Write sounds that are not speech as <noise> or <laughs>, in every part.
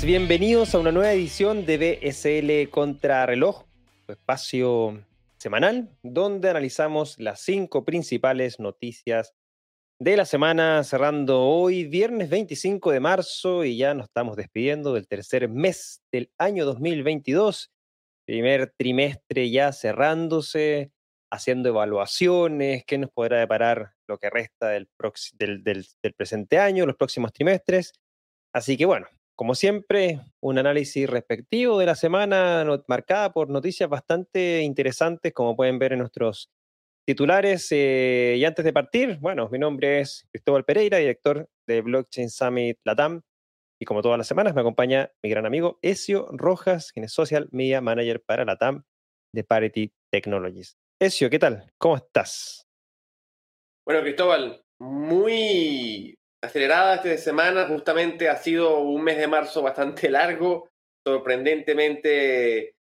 Bienvenidos a una nueva edición de BSL Contrarreloj, espacio semanal donde analizamos las cinco principales noticias de la semana, cerrando hoy viernes 25 de marzo y ya nos estamos despidiendo del tercer mes del año 2022, primer trimestre ya cerrándose, haciendo evaluaciones, qué nos podrá deparar lo que resta del, del presente año, los próximos trimestres. Así que bueno, como siempre, un análisis respectivo de la semana marcada por noticias bastante interesantes, como pueden ver en nuestros titulares. Eh, y antes de partir, bueno, mi nombre es Cristóbal Pereira, director de Blockchain Summit Latam. Y como todas las semanas, me acompaña mi gran amigo Ezio Rojas, quien es Social Media Manager para Latam de Parity Technologies. Ezio, ¿qué tal? ¿Cómo estás? Bueno, Cristóbal, muy acelerada esta semana. Justamente ha sido un mes de marzo bastante largo. Sorprendentemente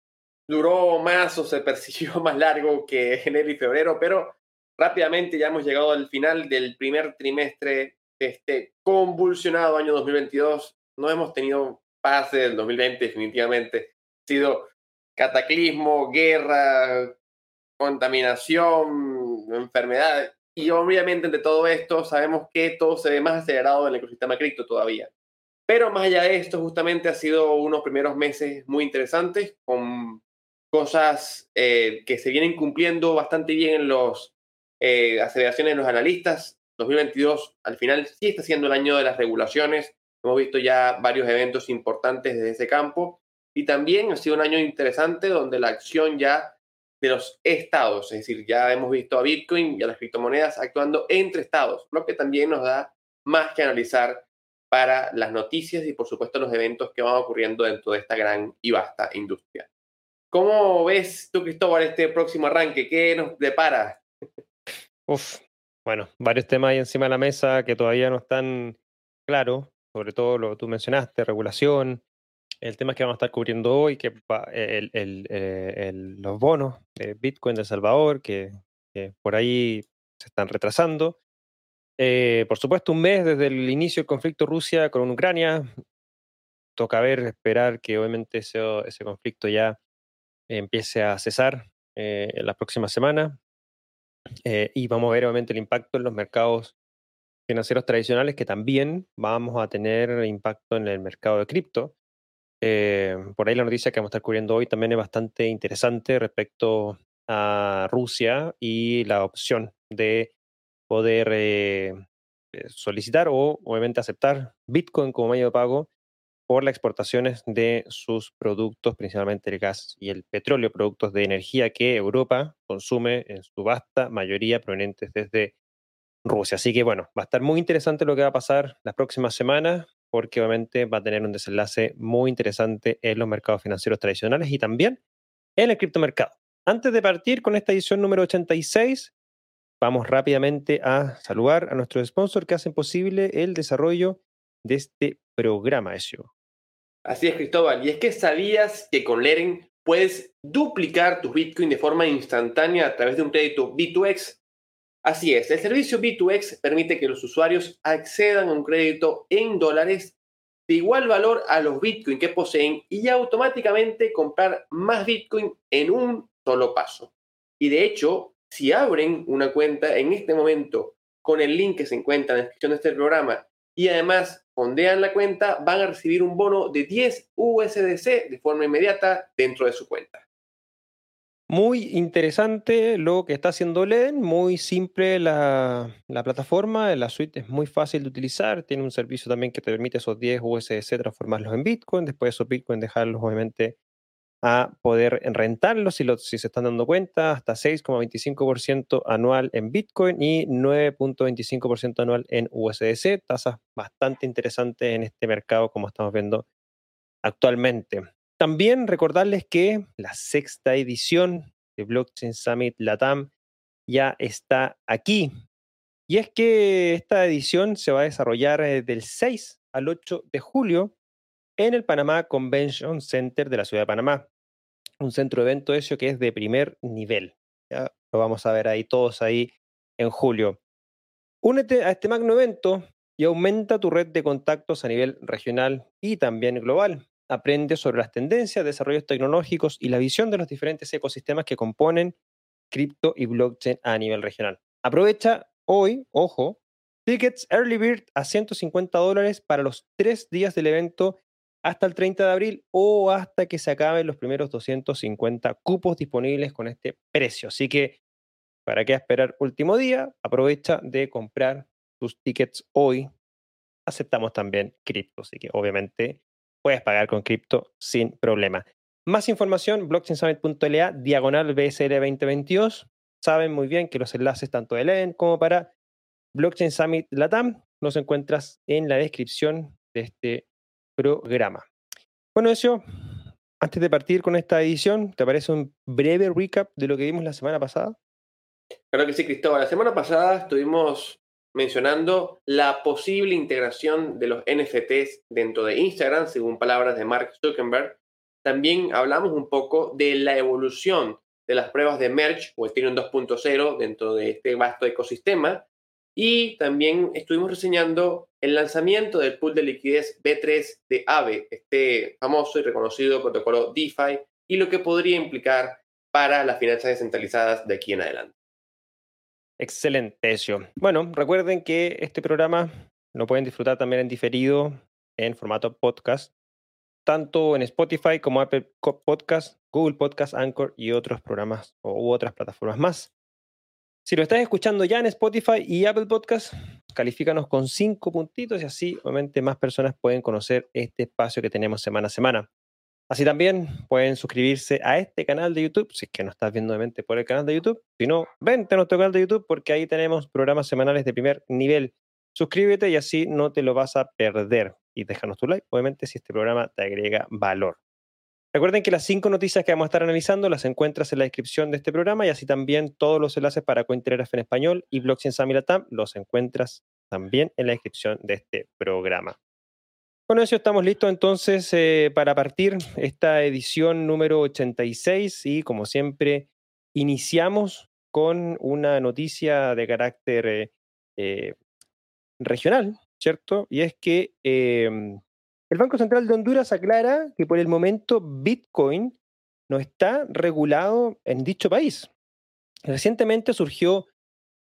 duró más o se <laughs> persiguió más largo que enero y febrero, pero rápidamente ya hemos llegado al final del primer trimestre de este convulsionado año 2022. No hemos tenido paz del 2020 definitivamente. Ha sido cataclismo, guerra, contaminación, enfermedades. Y obviamente entre todo esto sabemos que todo se ve más acelerado en el ecosistema cripto todavía. Pero más allá de esto, justamente ha sido unos primeros meses muy interesantes, con cosas eh, que se vienen cumpliendo bastante bien en las eh, aceleraciones de los analistas. 2022 al final sí está siendo el año de las regulaciones. Hemos visto ya varios eventos importantes desde ese campo. Y también ha sido un año interesante donde la acción ya de los estados, es decir, ya hemos visto a Bitcoin y a las criptomonedas actuando entre estados, lo que también nos da más que analizar para las noticias y por supuesto los eventos que van ocurriendo dentro de esta gran y vasta industria. ¿Cómo ves tú, Cristóbal, este próximo arranque? ¿Qué nos depara? Uf, bueno, varios temas ahí encima de la mesa que todavía no están claros, sobre todo lo que tú mencionaste, regulación, el tema que vamos a estar cubriendo hoy, que eh, los bonos de Bitcoin de El Salvador, que, por ahí se están retrasando. Eh, por supuesto, un mes desde el inicio del conflicto Rusia con Ucrania. Toca ver, esperar que obviamente ese, conflicto ya empiece a cesar eh, en las próximas semanas. y vamos a ver obviamente el impacto en los mercados financieros tradicionales, que también vamos a tener impacto en el mercado de cripto. Eh, por ahí la noticia que vamos a estar cubriendo hoy también es bastante interesante respecto a Rusia y la opción de poder eh, eh, solicitar o obviamente aceptar Bitcoin como medio de pago por las exportaciones de sus productos, principalmente el gas y el petróleo, productos de energía que Europa consume en su vasta mayoría provenientes desde Rusia. Así que bueno, va a estar muy interesante lo que va a pasar las próximas semanas porque obviamente va a tener un desenlace muy interesante en los mercados financieros tradicionales y también en el criptomercado. Antes de partir con esta edición número 86, vamos rápidamente a saludar a nuestros sponsors que hacen posible el desarrollo de este programa, Ezio. Así es, Cristóbal. Y es que sabías que con Leren puedes duplicar tu Bitcoin de forma instantánea a través de un crédito B2X Así es, el servicio B2X permite que los usuarios accedan a un crédito en dólares de igual valor a los Bitcoin que poseen y automáticamente comprar más Bitcoin en un solo paso. Y de hecho, si abren una cuenta en este momento con el link que se encuentra en la descripción de este programa y además fondean la cuenta, van a recibir un bono de 10 USDC de forma inmediata dentro de su cuenta. Muy interesante lo que está haciendo LEN, muy simple la, plataforma, la suite es muy fácil de utilizar, tiene un servicio también que te permite esos 10 USDC transformarlos en Bitcoin, después esos Bitcoin dejarlos obviamente a poder rentarlos si, si se están dando cuenta, hasta 6,25% anual en Bitcoin y 9,25% anual en USDC, tasas bastante interesantes en este mercado como estamos viendo actualmente. También recordarles que la sexta edición de Blockchain Summit Latam ya está aquí. Y es que esta edición se va a desarrollar eh, del 6 al 8 de julio en el Panamá Convention Center de la ciudad de Panamá. Un centro de evento eso que es de primer nivel. Ya lo vamos a ver ahí todos ahí en julio. Únete a este magno evento y aumenta tu red de contactos a nivel regional y también global. Aprende sobre las tendencias, desarrollos tecnológicos y la visión de los diferentes ecosistemas que componen cripto y blockchain a nivel regional. Aprovecha hoy, ojo, tickets Early Bird a 150 dólares para los tres días del evento hasta el 30 de abril o hasta que se acaben los primeros 250 cupos disponibles con este precio. Así que, ¿para qué esperar último día? Aprovecha de comprar tus tickets hoy. Aceptamos también cripto, así que obviamente puedes pagar con cripto sin problema. Más información, blockchainsummit.la, diagonal BSL 2022. Saben muy bien que los enlaces tanto de LEN como para Blockchain Summit Latam los encuentras en la descripción de este programa. Bueno, eso, antes de partir con esta edición, ¿te parece un breve recap de lo que vimos la semana pasada? Claro que sí, Cristóbal. La semana pasada estuvimos mencionando la posible integración de los NFTs dentro de Instagram, según palabras de Mark Zuckerberg. También hablamos un poco de la evolución de las pruebas de Merge o Ethereum 2.0 dentro de este vasto ecosistema y también estuvimos reseñando el lanzamiento del pool de liquidez B3 de AVE, este famoso y reconocido protocolo DeFi, y lo que podría implicar para las finanzas descentralizadas de aquí en adelante. Excelente, Ezio. Bueno, recuerden que este programa lo pueden disfrutar también en diferido en formato podcast, tanto en Spotify como Apple Podcast, Google Podcast, Anchor y otros programas u otras plataformas más. Si lo estás escuchando ya en Spotify y Apple Podcast, califícanos con cinco puntitos y así obviamente más personas pueden conocer este espacio que tenemos semana a semana. Así también pueden suscribirse a este canal de YouTube, si es que no estás viendo obviamente por el canal de YouTube. Si no, vente a nuestro canal de YouTube porque ahí tenemos programas semanales de primer nivel. Suscríbete y así no te lo vas a perder. Y déjanos tu like, obviamente, si este programa te agrega valor. Recuerden que las cinco noticias que vamos a estar analizando las encuentras en la descripción de este programa y así también todos los enlaces para Cointelegraph en español y Blockchain Samilatam los encuentras también en la descripción de este programa. Con eso estamos listos entonces eh, para partir esta edición número 86 y como siempre iniciamos con una noticia de carácter eh, eh, regional, ¿cierto? Y es que em, el Banco Central de Honduras aclara que por el momento Bitcoin no está regulado en dicho país. Recientemente surgió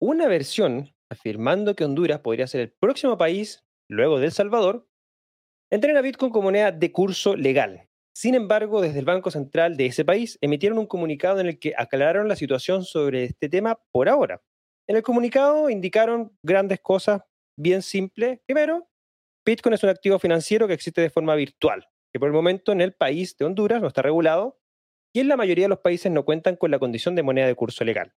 una versión afirmando que Honduras podría ser el próximo país, luego de El Salvador, en tener a Bitcoin como moneda de curso legal. Sin embargo, desde el Banco Central de ese país emitieron un comunicado en el que aclararon la situación sobre este tema por ahora. En el comunicado indicaron grandes cosas bien simples. Primero, Bitcoin es un activo financiero que existe de forma virtual, que por el momento en el país de Honduras no está regulado y en la mayoría de los países no cuentan con la condición de moneda de curso legal.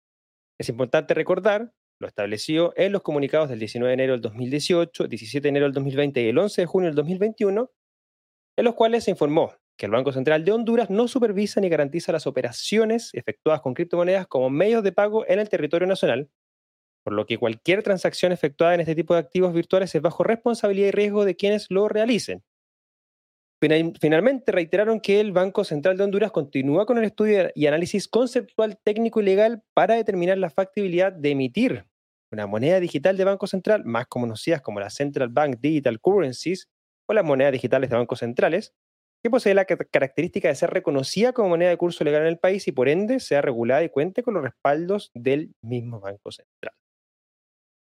Es importante recordar lo establecido en los comunicados del 19 de enero del 2018, 17 de enero del 2020 y el 11 de junio del 2021, en los cuales se informó que el Banco Central de Honduras no supervisa ni garantiza las operaciones efectuadas con criptomonedas como medios de pago en el territorio nacional, por lo que cualquier transacción efectuada en este tipo de activos virtuales es bajo responsabilidad y riesgo de quienes lo realicen. Finalmente, reiteraron que el Banco Central de Honduras continúa con el estudio y análisis conceptual, técnico y legal para determinar la factibilidad de emitir una moneda digital de Banco Central, más conocidas como las Central Bank Digital Currencies o las monedas digitales de bancos centrales, que posee la característica de ser reconocida como moneda de curso legal en el país y por ende sea regulada y cuente con los respaldos del mismo Banco Central.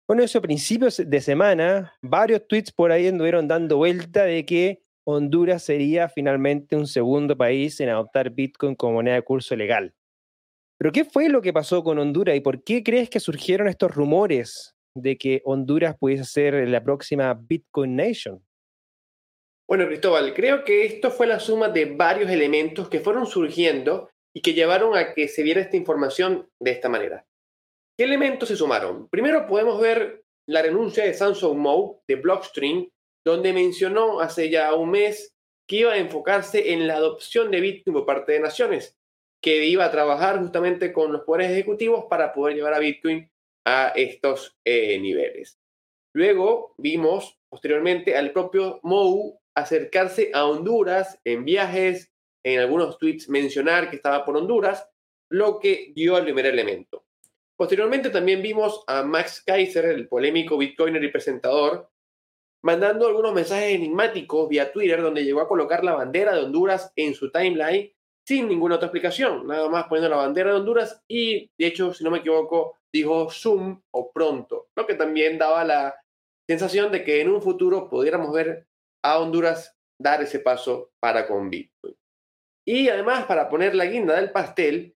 Bueno, eso a principios de semana, varios tweets por ahí anduvieron dando vuelta de que Honduras sería finalmente un segundo país en adoptar Bitcoin como moneda de curso legal. Pero ¿qué fue lo que pasó con Honduras y por qué crees que surgieron estos rumores de que Honduras pudiese ser la próxima Bitcoin Nation? Bueno, Cristóbal, creo que esto fue la suma de varios elementos que fueron surgiendo y que llevaron a que se viera esta información de esta manera. ¿Qué elementos se sumaron? Primero podemos ver la renuncia de Samsung Mo de Blockstream, donde mencionó hace ya un mes que iba a enfocarse en la adopción de Bitcoin por parte de naciones, que iba a trabajar justamente con los poderes ejecutivos para poder llevar a Bitcoin a estos eh, niveles. Luego vimos posteriormente al propio Mou acercarse a Honduras en viajes, en algunos tweets mencionar que estaba por Honduras, lo que dio al primer elemento. Posteriormente también vimos a Max Kaiser, el polémico bitcoiner y presentador, mandando algunos mensajes enigmáticos vía Twitter donde llegó a colocar la bandera de Honduras en su timeline sin ninguna otra explicación, nada más poniendo la bandera de Honduras y, de hecho, si no me equivoco, dijo Zoom o pronto, lo que también daba la sensación de que en un futuro pudiéramos ver a Honduras dar ese paso para con Bitcoin. Y además, para poner la guinda del pastel,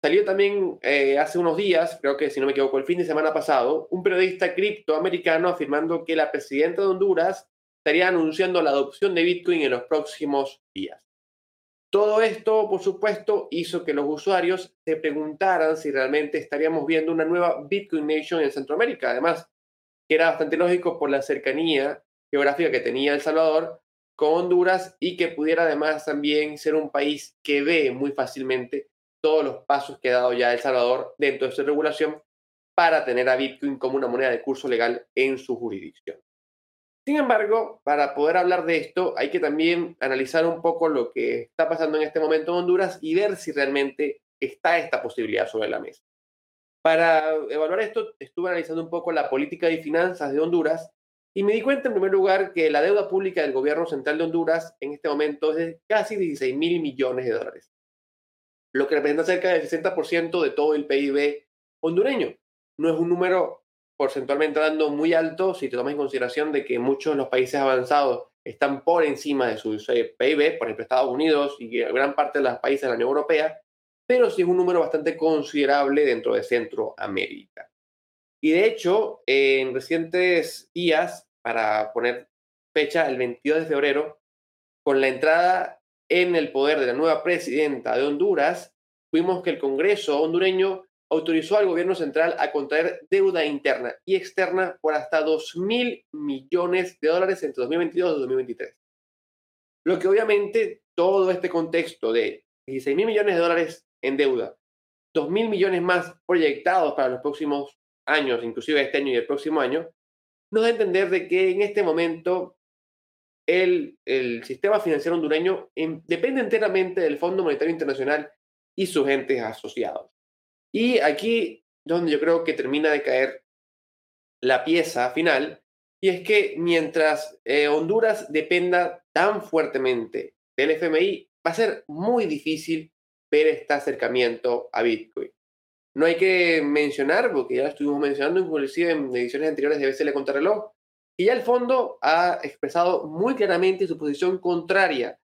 salió también eh, hace unos días, creo que si no me equivoco, el fin de semana pasado, un periodista criptoamericano afirmando que la presidenta de Honduras estaría anunciando la adopción de Bitcoin en los próximos días. Todo esto, por supuesto, hizo que los usuarios se preguntaran si realmente estaríamos viendo una nueva Bitcoin Nation en Centroamérica. Además, que era bastante lógico por la cercanía geográfica que tenía El Salvador con Honduras y que pudiera además también ser un país que ve muy fácilmente todos los pasos que ha dado ya El Salvador dentro de su regulación para tener a Bitcoin como una moneda de curso legal en su jurisdicción. Sin embargo, para poder hablar de esto, hay que también analizar un poco lo que está pasando en este momento en Honduras y ver si realmente está esta posibilidad sobre la mesa. Para evaluar esto, estuve analizando un poco la política de finanzas de Honduras y me di cuenta, en primer lugar, que la deuda pública del gobierno central de Honduras en este momento es de casi 16 mil millones de dólares, lo que representa cerca del 60% de todo el PIB hondureño. No es un número porcentualmente dando muy alto si te tomas en consideración de que muchos de los países avanzados están por encima de su PIB, por ejemplo Estados Unidos y gran parte de los países de la Unión Europea, pero sí es un número bastante considerable dentro de Centroamérica. Y de hecho, en recientes días, para poner fecha, el 22 de febrero, con la entrada en el poder de la nueva presidenta de Honduras, vimos que el Congreso hondureño autorizó al gobierno central a contraer deuda interna y externa por hasta 2 mil millones de dólares entre 2022 y 2023. Lo que obviamente todo este contexto de 16 mil millones de dólares en deuda, 2 mil millones más proyectados para los próximos años, inclusive este año y el próximo año, nos da a entender de que en este momento el, el sistema financiero hondureño depende enteramente del Fondo Monetario Internacional y sus entes asociados. Y aquí donde yo creo que termina de caer la pieza final, y es que mientras eh, Honduras dependa tan fuertemente del FMI, va a ser muy difícil ver este acercamiento a Bitcoin. No hay que mencionar, porque ya lo estuvimos mencionando inclusive en ediciones anteriores de BCL Contrarreloj, y ya el fondo ha expresado muy claramente su posición contraria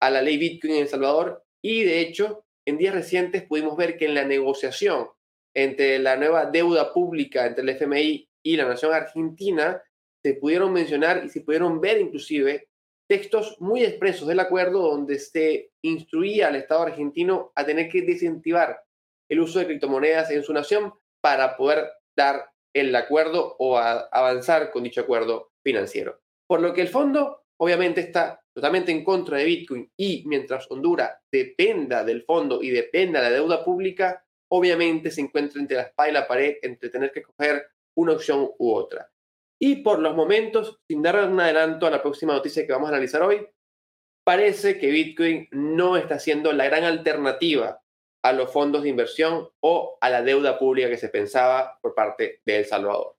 a la ley Bitcoin en El Salvador y de hecho en días recientes pudimos ver que en la negociación entre la nueva deuda pública entre el FMI y la nación argentina, se pudieron mencionar y se pudieron ver inclusive textos muy expresos del acuerdo donde se instruía al Estado argentino a tener que desincentivar el uso de criptomonedas en su nación para poder dar el acuerdo o avanzar con dicho acuerdo financiero. Por lo que el fondo obviamente está totalmente en contra de Bitcoin y mientras Honduras dependa del fondo y dependa de la deuda pública, obviamente se encuentra entre la espada y la pared entre tener que escoger una opción u otra. Y por los momentos, sin dar un adelanto a la próxima noticia que vamos a analizar hoy, parece que Bitcoin no está siendo la gran alternativa a los fondos de inversión o a la deuda pública que se pensaba por parte de El Salvador.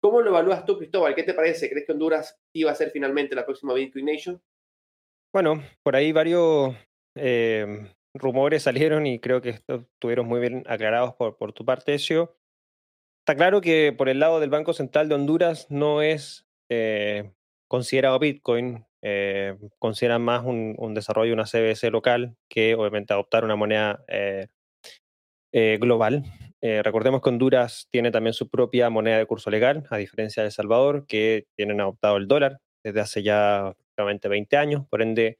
¿Cómo lo evalúas tú, Cristóbal? ¿Qué te parece? ¿Crees que Honduras iba a ser finalmente la próxima Bitcoin Nation? Bueno, por ahí varios eh, rumores salieron y creo que estuvieron muy bien aclarados por, por tu parte, Ezio. Está claro que por el lado del Banco Central de Honduras no es eh, considerado Bitcoin, eh, consideran más un, desarrollo de una CBS local que obviamente adoptar una moneda global. recordemos que Honduras tiene también su propia moneda de curso legal, a diferencia de El Salvador, que tienen adoptado el dólar desde hace ya 20 años, por ende,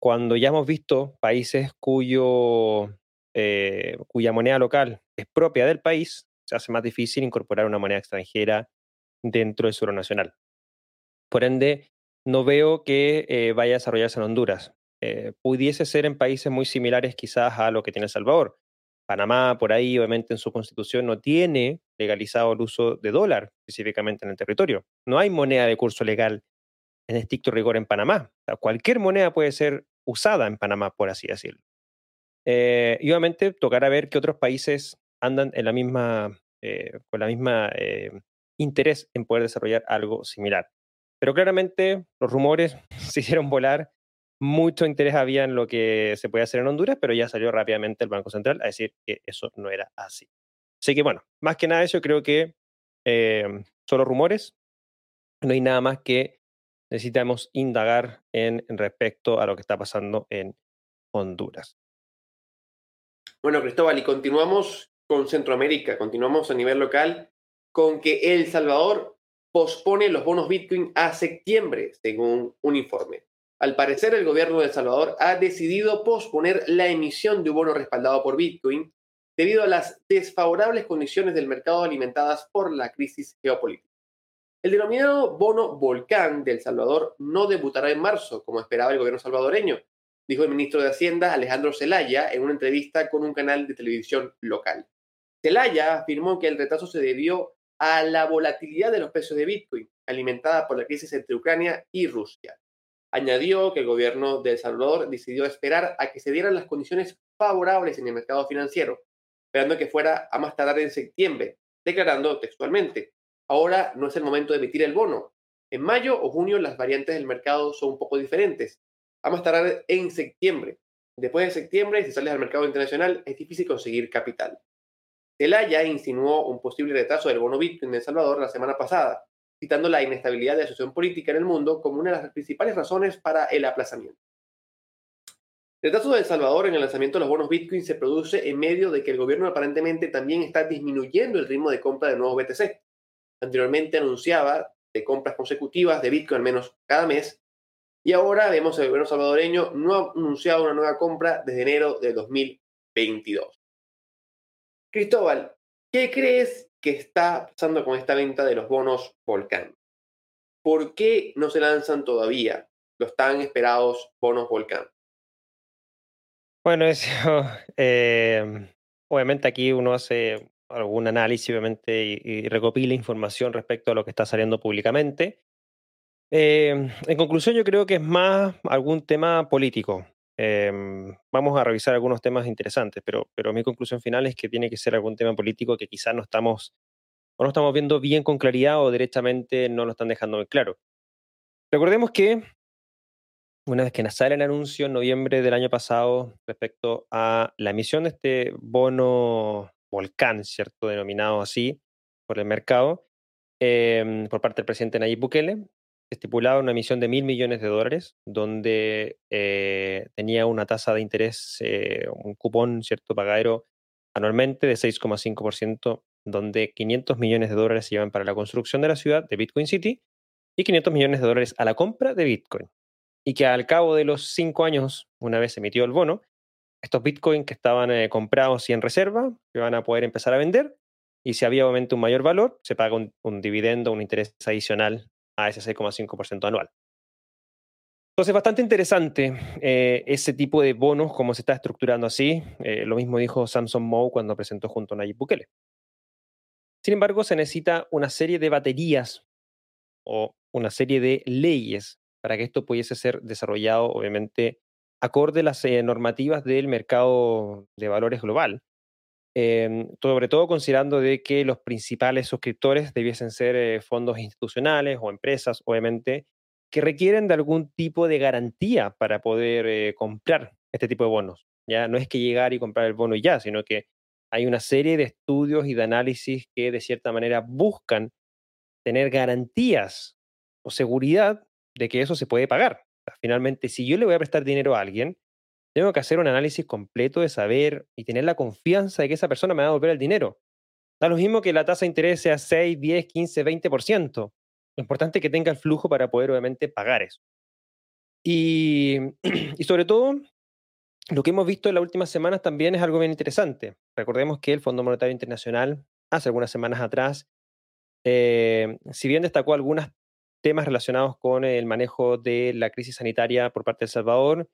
cuando ya hemos visto países cuyo, eh, cuya moneda local es propia del país, se hace más difícil incorporar una moneda extranjera dentro del suelo nacional. Por ende, no veo que eh, vaya a desarrollarse en Honduras. Eh, pudiese ser en países muy similares quizás a lo que tiene El Salvador. Panamá, por ahí, obviamente en su constitución no tiene legalizado el uso de dólar específicamente en el territorio. No hay moneda de curso legal en estricto rigor en Panamá. cualquier moneda puede ser usada en Panamá, por así decirlo. Eh, y obviamente tocará ver que otros países andan en la misma, eh, con la misma eh, interés en poder desarrollar algo similar. Pero claramente los rumores <laughs> se hicieron volar, mucho interés había en lo que se podía hacer en Honduras, pero ya salió rápidamente el Banco Central a decir que eso no era así. Así que bueno, más que nada eso creo que eh, solo rumores, no hay nada más que necesitamos indagar en, respecto a lo que está pasando en Honduras. Bueno, Cristóbal, y continuamos con Centroamérica, continuamos a nivel local con que El Salvador pospone los bonos Bitcoin a septiembre, según un informe. Al parecer, el gobierno de El Salvador ha decidido posponer la emisión de un bono respaldado por Bitcoin debido a las desfavorables condiciones del mercado alimentadas por la crisis geopolítica. El denominado bono Volcán de El Salvador no debutará en marzo, como esperaba el gobierno salvadoreño, dijo el ministro de Hacienda Alejandro Zelaya en una entrevista con un canal de televisión local. Zelaya afirmó que el retraso se debió a la volatilidad de los precios de Bitcoin, alimentada por la crisis entre Ucrania y Rusia. Añadió que el gobierno de El Salvador decidió esperar a que se dieran las condiciones favorables en el mercado financiero, esperando que fuera a más tardar en septiembre, declarando textualmente, ahora no es el momento de emitir el bono. En mayo o junio las variantes del mercado son un poco diferentes. A más en septiembre. Después de septiembre, si sales al mercado internacional, es difícil conseguir capital. Zelaya insinuó un posible retraso del bono Bitcoin de El Salvador la semana pasada, citando la inestabilidad de la situación política en el mundo como una de las principales razones para el aplazamiento. El retraso de El Salvador en el lanzamiento de los bonos Bitcoin se produce en medio de que el gobierno aparentemente también está disminuyendo el ritmo de compra de nuevos BTC. Anteriormente anunciaba de compras consecutivas de Bitcoin al menos cada mes, y ahora vemos el gobierno salvadoreño no ha anunciado una nueva compra desde enero de 2022. Cristóbal, ¿qué crees que está pasando con esta venta de los bonos Volcán? ¿Por qué no se lanzan todavía los tan esperados bonos Volcán? Bueno, eso, <laughs> eh, obviamente aquí uno hace algún análisis, obviamente, y, recopila información respecto a lo que está saliendo públicamente. Eh, en conclusión, yo creo que es más algún tema político. Em, vamos a revisar algunos temas interesantes, pero, pero mi conclusión final es que tiene que ser algún tema político que quizás no estamos, o no estamos viendo bien con claridad o directamente no lo están dejando muy claro. Recordemos que una vez que sale el anuncio en noviembre del año pasado respecto a la emisión de este bono volcán, ¿cierto? Denominado así por el mercado, em, por parte del presidente Nayib Bukele, estipulaba una emisión de mil millones de dólares, donde eh, tenía una tasa de interés, eh, un cupón, ¿cierto? Pagadero anualmente de 6,5%, donde 500 millones de dólares se llevan para la construcción de la ciudad de Bitcoin City y 500 millones de dólares a la compra de Bitcoin y que al cabo de los cinco años, una vez emitido el bono, estos bitcoins que estaban eh, comprados y en reserva se van a poder empezar a vender y si había obviamente un mayor valor, se paga un, dividendo, un interés adicional a ese 6,5% anual. Entonces, bastante interesante eh, ese tipo de bonos, como se está estructurando así. Eh, lo mismo dijo Samson Moe cuando presentó junto a Nayib Bukele. Sin embargo, se necesita una serie de baterías o una serie de leyes para que esto pudiese ser desarrollado, obviamente, acorde a las eh, normativas del mercado de valores global. Em, sobre todo considerando de que los principales suscriptores debiesen ser eh, fondos institucionales o empresas, obviamente, que requieren de algún tipo de garantía para poder eh, comprar este tipo de bonos. Ya no es que llegar y comprar el bono y ya, sino que hay una serie de estudios y de análisis que de cierta manera buscan tener garantías o seguridad de que eso se puede pagar. Finalmente, si yo le voy a prestar dinero a alguien, tengo que hacer un análisis completo de saber y tener la confianza de que esa persona me va a devolver el dinero. Da lo mismo que la tasa de interés sea 6, 10, 15, 20%. Lo importante es que tenga el flujo para poder obviamente pagar eso. Y, <clears throat> y sobre todo, lo que hemos visto en las últimas semanas también es algo bien interesante. Recordemos que el Fondo Monetario Internacional, hace algunas semanas atrás, eh, si bien destacó algunas temas relacionados con el manejo de la crisis sanitaria por parte de El Salvador,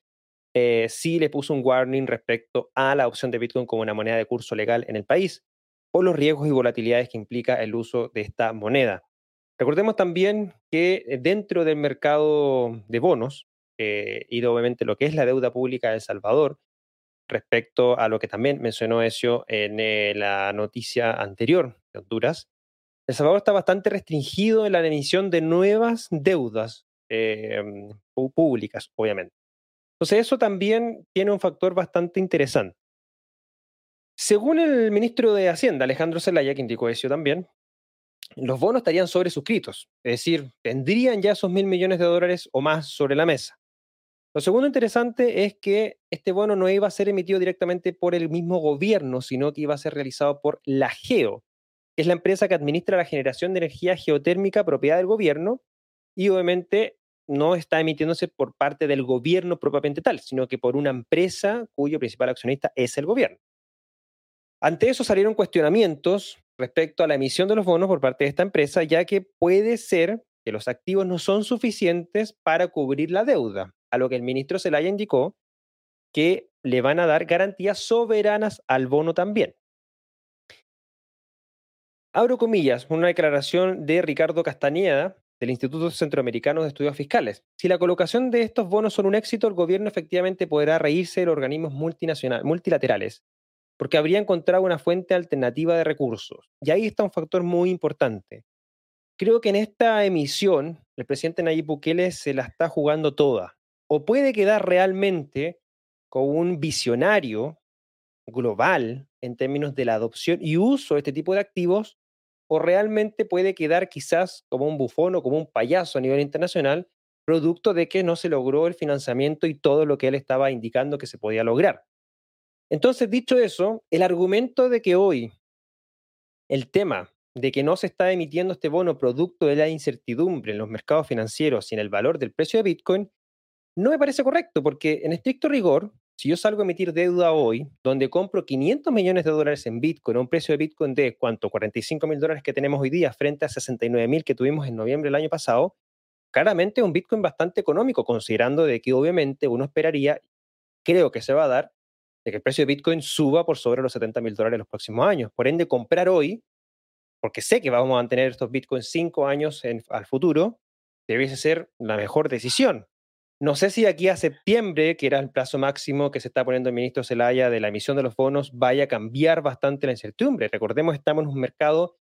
eh, sí le puso un warning respecto a la opción de Bitcoin como una moneda de curso legal en el país, por los riesgos y volatilidades que implica el uso de esta moneda. Recordemos también que eh, dentro del mercado de bonos, eh, y obviamente lo que es la deuda pública de El Salvador, respecto a lo que también mencionó Ezio en la noticia anterior de Honduras, El Salvador está bastante restringido en la emisión de nuevas deudas em, públicas, obviamente. Entonces eso también tiene un factor bastante interesante. Según el ministro de Hacienda, Alejandro Zelaya, que indicó eso también, los bonos estarían sobresuscritos, es decir, tendrían ya esos mil millones de dólares o más sobre la mesa. Lo segundo interesante es que este bono no iba a ser emitido directamente por el mismo gobierno, sino que iba a ser realizado por la GEO, es la empresa que administra la generación de energía geotérmica propiedad del gobierno y obviamente no está emitiéndose por parte del gobierno propiamente tal, sino que por una empresa cuyo principal accionista es el gobierno. Ante eso salieron cuestionamientos respecto a la emisión de los bonos por parte de esta empresa, ya que puede ser que los activos no son suficientes para cubrir la deuda, a lo que el ministro Zelaya indicó que le van a dar garantías soberanas al bono también. Abro comillas, una declaración de Ricardo Castañeda del Instituto Centroamericano de Estudios Fiscales. Si la colocación de estos bonos son un éxito, el gobierno efectivamente podrá reírse de los organismos multilaterales, porque habría encontrado una fuente alternativa de recursos. Y ahí está un factor muy importante. Creo que en esta emisión el presidente Nayib Bukele se la está jugando toda. O puede quedar realmente con un visionario global en términos de la adopción y uso de este tipo de activos, o realmente puede quedar quizás como un bufón o como un payaso a nivel internacional, producto de que no se logró el financiamiento y todo lo que él estaba indicando que se podía lograr. Entonces, dicho eso, el argumento de que hoy el tema de que no se está emitiendo este bono producto de la incertidumbre en los mercados financieros y en el valor del precio de Bitcoin, no me parece correcto, porque en estricto rigor, si yo salgo a emitir deuda hoy, donde compro 500 millones de dólares en Bitcoin, a un precio de Bitcoin de cuánto, 45 mil dólares que tenemos hoy día frente a 69 mil que tuvimos en noviembre del año pasado, claramente es un Bitcoin bastante económico, considerando de que obviamente uno esperaría, creo que se va a dar, de que el precio de Bitcoin suba por sobre los 70 mil dólares en los próximos años. Por ende, comprar hoy porque sé que vamos a mantener estos bitcoins cinco años al futuro, debiese ser la mejor decisión. No sé si aquí a septiembre, que era el plazo máximo que se está poniendo el ministro Zelaya de la emisión de los bonos, vaya a cambiar bastante la incertidumbre. Recordemos, estamos en un mercado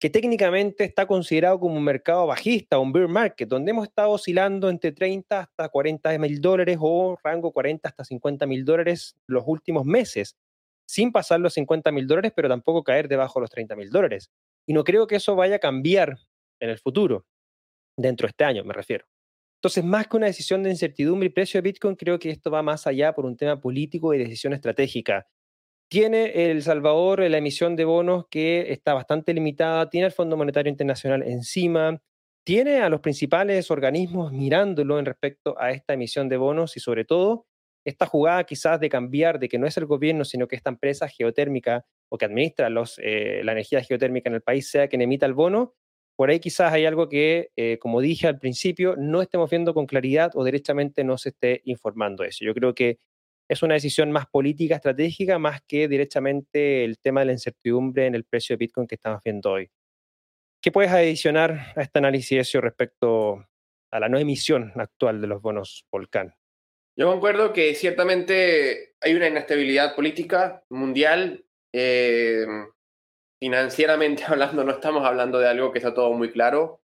que técnicamente está considerado como un mercado bajista, un bear market, donde hemos estado oscilando entre 30 hasta 40 mil dólares o rango 40 hasta 50 mil dólares los últimos meses, sin pasar los 50 mil dólares, pero tampoco caer debajo de los 30 mil dólares. Y no creo que eso vaya a cambiar en el futuro, dentro de este año me refiero. Entonces, más que una decisión de incertidumbre y precio de Bitcoin, creo que esto va más allá por un tema político y decisión estratégica. Tiene El Salvador la emisión de bonos que está bastante limitada, tiene el Fondo Monetario Internacional encima, tiene a los principales organismos mirándolo en respecto a esta emisión de bonos y sobre todo esta jugada quizás de cambiar, de que no es el gobierno, sino que esta empresa geotérmica o que administra eh, la energía geotérmica en el país sea quien emita el bono, por ahí quizás hay algo que, eh, como dije al principio, no estemos viendo con claridad o derechamente no se esté informando eso. Yo creo que es una decisión más política, estratégica, más que directamente el tema de la incertidumbre en el precio de Bitcoin que estamos viendo hoy. ¿Qué puedes adicionar a este análisis respecto a la no emisión actual de los bonos Volcán? Yo concuerdo que ciertamente hay una inestabilidad política mundial. Eh, financieramente <laughs> hablando, no estamos hablando de algo que está todo muy claro.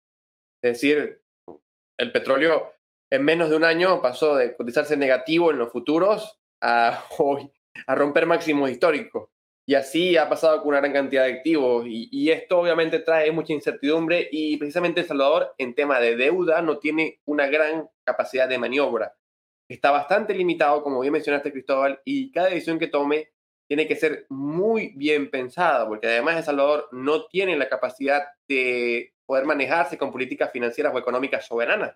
Es decir, el petróleo en menos de un año pasó de cotizarse negativo en los futuros a <laughs> hoy a romper máximos históricos. Y así ha pasado con una gran cantidad de activos. Y, esto obviamente trae mucha incertidumbre y precisamente El Salvador en tema de deuda no tiene una gran capacidad de maniobra está bastante limitado, como bien mencionaste Cristóbal, y cada decisión que tome tiene que ser muy bien pensada, porque además El Salvador no tiene la capacidad de poder manejarse con políticas financieras o económicas soberanas.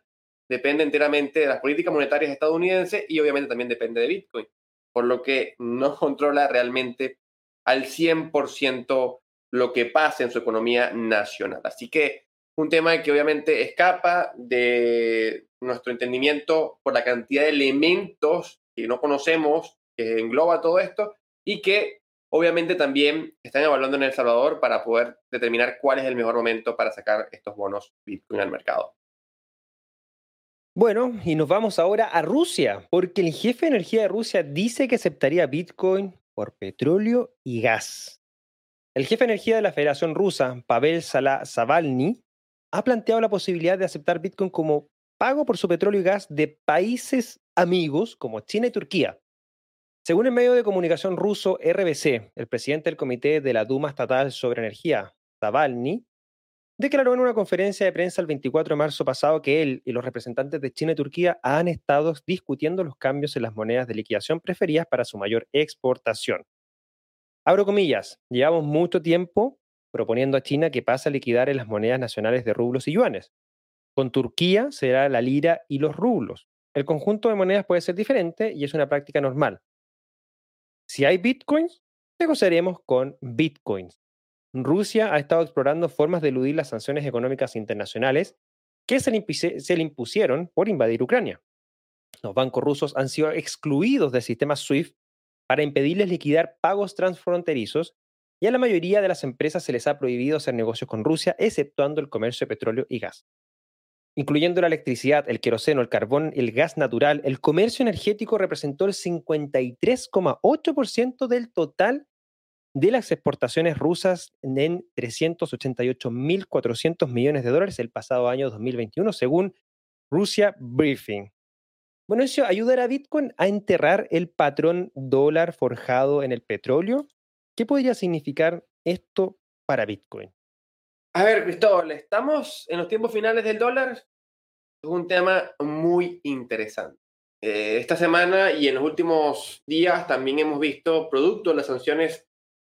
Depende enteramente de las políticas monetarias estadounidenses y obviamente también depende de Bitcoin, por lo que no <laughs> controla realmente al 100% lo que pasa en su economía nacional. Así que un tema que obviamente escapa de nuestro entendimiento por la cantidad de elementos que no conocemos que engloba todo esto y que obviamente también están evaluando en El Salvador para poder determinar cuál es el mejor momento para sacar estos bonos Bitcoin al mercado. Bueno, y nos vamos ahora a Rusia, porque el jefe de energía de Rusia dice que aceptaría Bitcoin por petróleo y gas. El jefe de energía de la Federación Rusa, Pavel Zavalny, ha planteado la posibilidad de aceptar Bitcoin como pago por su petróleo y gas de países amigos como China y Turquía. Según el medio de comunicación ruso RBC, el presidente del Comité de la Duma Estatal sobre Energía, Zavalny, declaró en una conferencia de prensa el 24 de marzo pasado que él y los representantes de China y Turquía han estado discutiendo los cambios en las monedas de liquidación preferidas para su mayor exportación. Abro comillas, llevamos mucho tiempo proponiendo a China que pase a liquidar en las monedas nacionales de rublos y yuanes. Con Turquía será la lira y los rublos. El conjunto de monedas puede ser diferente y es una práctica normal. Si hay bitcoins, negociaremos con bitcoins. Rusia ha estado explorando formas de eludir las sanciones económicas internacionales que se le, impusieron por invadir Ucrania. Los bancos rusos han sido excluidos del sistema SWIFT para impedirles liquidar pagos transfronterizos y a la mayoría de las empresas se les ha prohibido hacer negocios con Rusia, exceptuando el comercio de petróleo y gas. Incluyendo la electricidad, el queroseno, el carbón el gas natural, el comercio energético representó el 53,8% del total de las exportaciones rusas en 388.400 millones de dólares el pasado año 2021, según Rusia Briefing. Bueno, eso ayudará a Bitcoin a enterrar el patrón dólar forjado en el petróleo. ¿Qué podría significar esto para Bitcoin? A ver, Cristóbal, estamos en los tiempos finales del dólar. Es un tema muy interesante. Eh, esta semana y en los últimos días también hemos visto, producto de las sanciones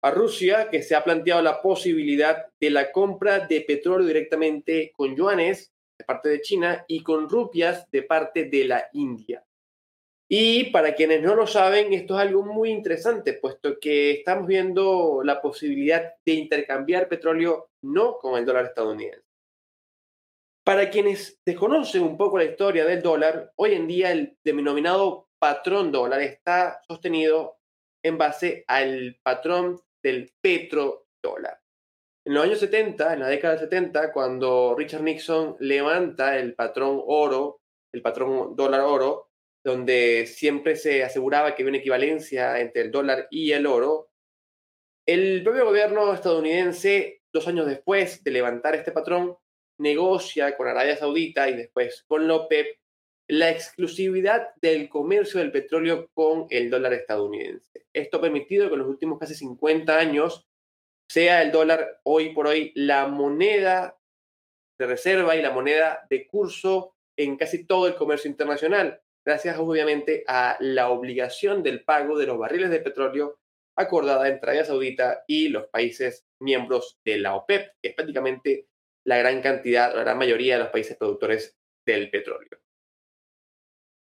a Rusia, que se ha planteado la posibilidad de la compra de petróleo directamente con yuanes de parte de China y con rupias de parte de la India. Y para quienes no lo saben, esto es algo muy interesante, puesto que estamos viendo la posibilidad de intercambiar petróleo no con el dólar estadounidense. Para quienes desconocen un poco la historia del dólar, hoy en día el denominado patrón dólar está sostenido en base al patrón del petrodólar. En los años 70, en la década del 70, cuando Richard Nixon levanta el patrón oro, el patrón dólar oro, donde siempre se aseguraba que había una equivalencia entre el dólar y el oro, el propio gobierno estadounidense, dos años después de levantar este patrón, negocia con Arabia Saudita y después con la OPEP la exclusividad del comercio del petróleo con el dólar estadounidense. Esto ha permitido que en los últimos casi 50 años sea el dólar hoy por hoy la moneda de reserva y la moneda de curso en casi todo el comercio internacional, gracias obviamente a la obligación del pago de los barriles de petróleo acordada entre Arabia Saudita y los países miembros de la OPEP, que es prácticamente la gran cantidad, la gran mayoría de los países productores del petróleo.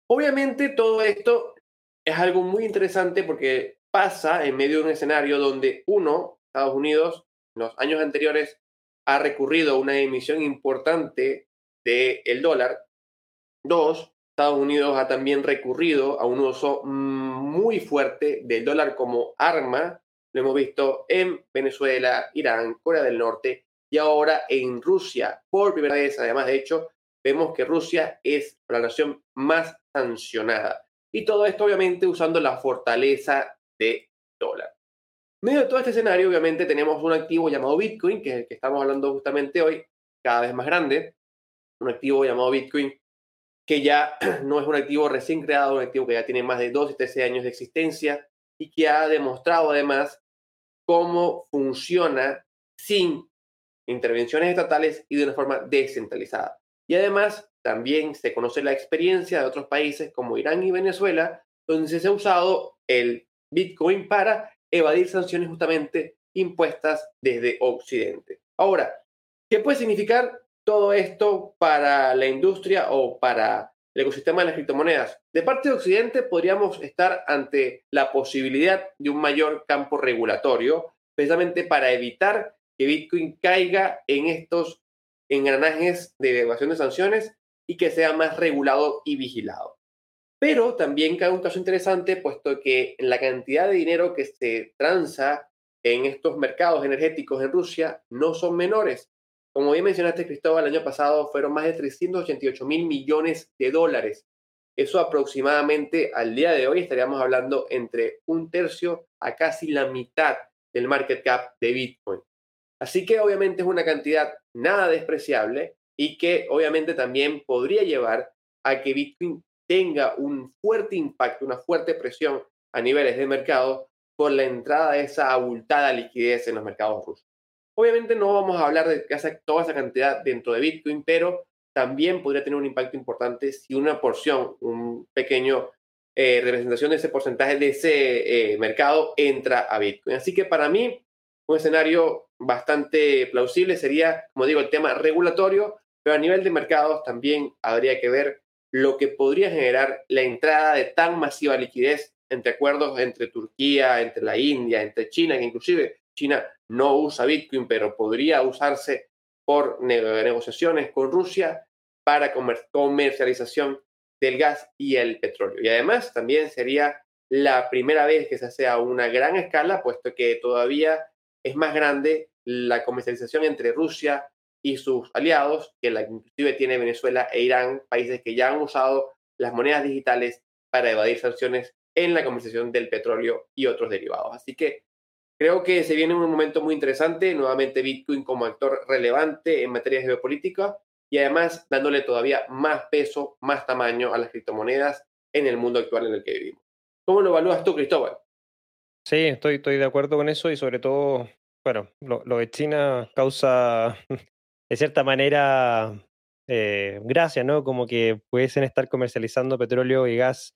Obviamente todo esto es algo muy interesante porque pasa en medio de un escenario donde uno, Estados Unidos, en los años anteriores ha recurrido a una emisión importante del dólar. Dos, Estados Unidos ha también recurrido a un uso muy fuerte del dólar como arma. Lo hemos visto en Venezuela, Irán, Corea del Norte y ahora en Rusia. Por primera vez, además, de hecho, vemos que Rusia es la nación más sancionada. Y todo esto obviamente usando la fortaleza de dólar. En medio de todo este escenario, obviamente tenemos un activo llamado Bitcoin, que es el que estamos hablando justamente hoy, cada vez más grande. Un activo llamado Bitcoin que ya <clears throat> no es un activo recién creado, un activo que ya tiene más de 12 y 13 años de existencia y que ha demostrado además cómo funciona sin intervenciones estatales y de una forma descentralizada. Y además también se conoce la experiencia de otros países como Irán y Venezuela, donde se ha usado el Bitcoin para evadir sanciones justamente impuestas desde Occidente. Ahora, ¿qué puede significar todo esto para la industria o para el ecosistema de las criptomonedas? De parte de Occidente podríamos estar ante la posibilidad de un mayor campo regulatorio, precisamente para evitar que Bitcoin caiga en estos engranajes de evasión de sanciones y que sea más regulado y vigilado. Pero también cae un caso interesante, puesto que la cantidad de dinero que se transa en estos mercados energéticos en Rusia no son menores. Como bien mencionaste, Cristóbal, el año pasado fueron más de 388 mil millones de dólares. Eso aproximadamente al día de hoy estaríamos hablando entre un tercio a casi la mitad del market cap de Bitcoin. Así que obviamente es una cantidad nada despreciable y que obviamente también podría llevar a que Bitcoin tenga un fuerte impacto, una fuerte presión a niveles de mercado por la entrada de esa abultada liquidez en los mercados rusos. Obviamente no vamos a hablar de toda esa cantidad dentro de Bitcoin, pero también podría tener un impacto importante si una porción, un pequeño eh, representación de ese porcentaje de ese eh, mercado entra a Bitcoin. Así que para mí, un escenario bastante plausible sería, como digo, el tema regulatorio, pero a nivel de mercados también habría que ver lo que podría generar la entrada de tan masiva liquidez entre acuerdos entre Turquía, entre la India, entre China, que inclusive China no usa Bitcoin, pero podría usarse por negociaciones con Rusia para comercialización del gas y el petróleo. Y además también sería la primera vez que se hace a una gran escala, puesto que todavía es más grande la comercialización entre Rusia y sus aliados, que la inclusive tiene Venezuela e Irán, países que ya han usado las monedas digitales para evadir sanciones en la comercialización del petróleo y otros derivados. Así que creo que se viene un momento muy interesante, nuevamente Bitcoin como actor relevante en materia geopolítica y además dándole todavía más peso, más tamaño a las criptomonedas en el mundo actual en el que vivimos. ¿Cómo lo evalúas tú, Cristóbal? Sí, estoy, de acuerdo con eso y sobre todo, bueno, lo, lo de China causa <laughs> de cierta manera, eh, gracias, ¿no? Como que pudiesen estar comercializando petróleo y gas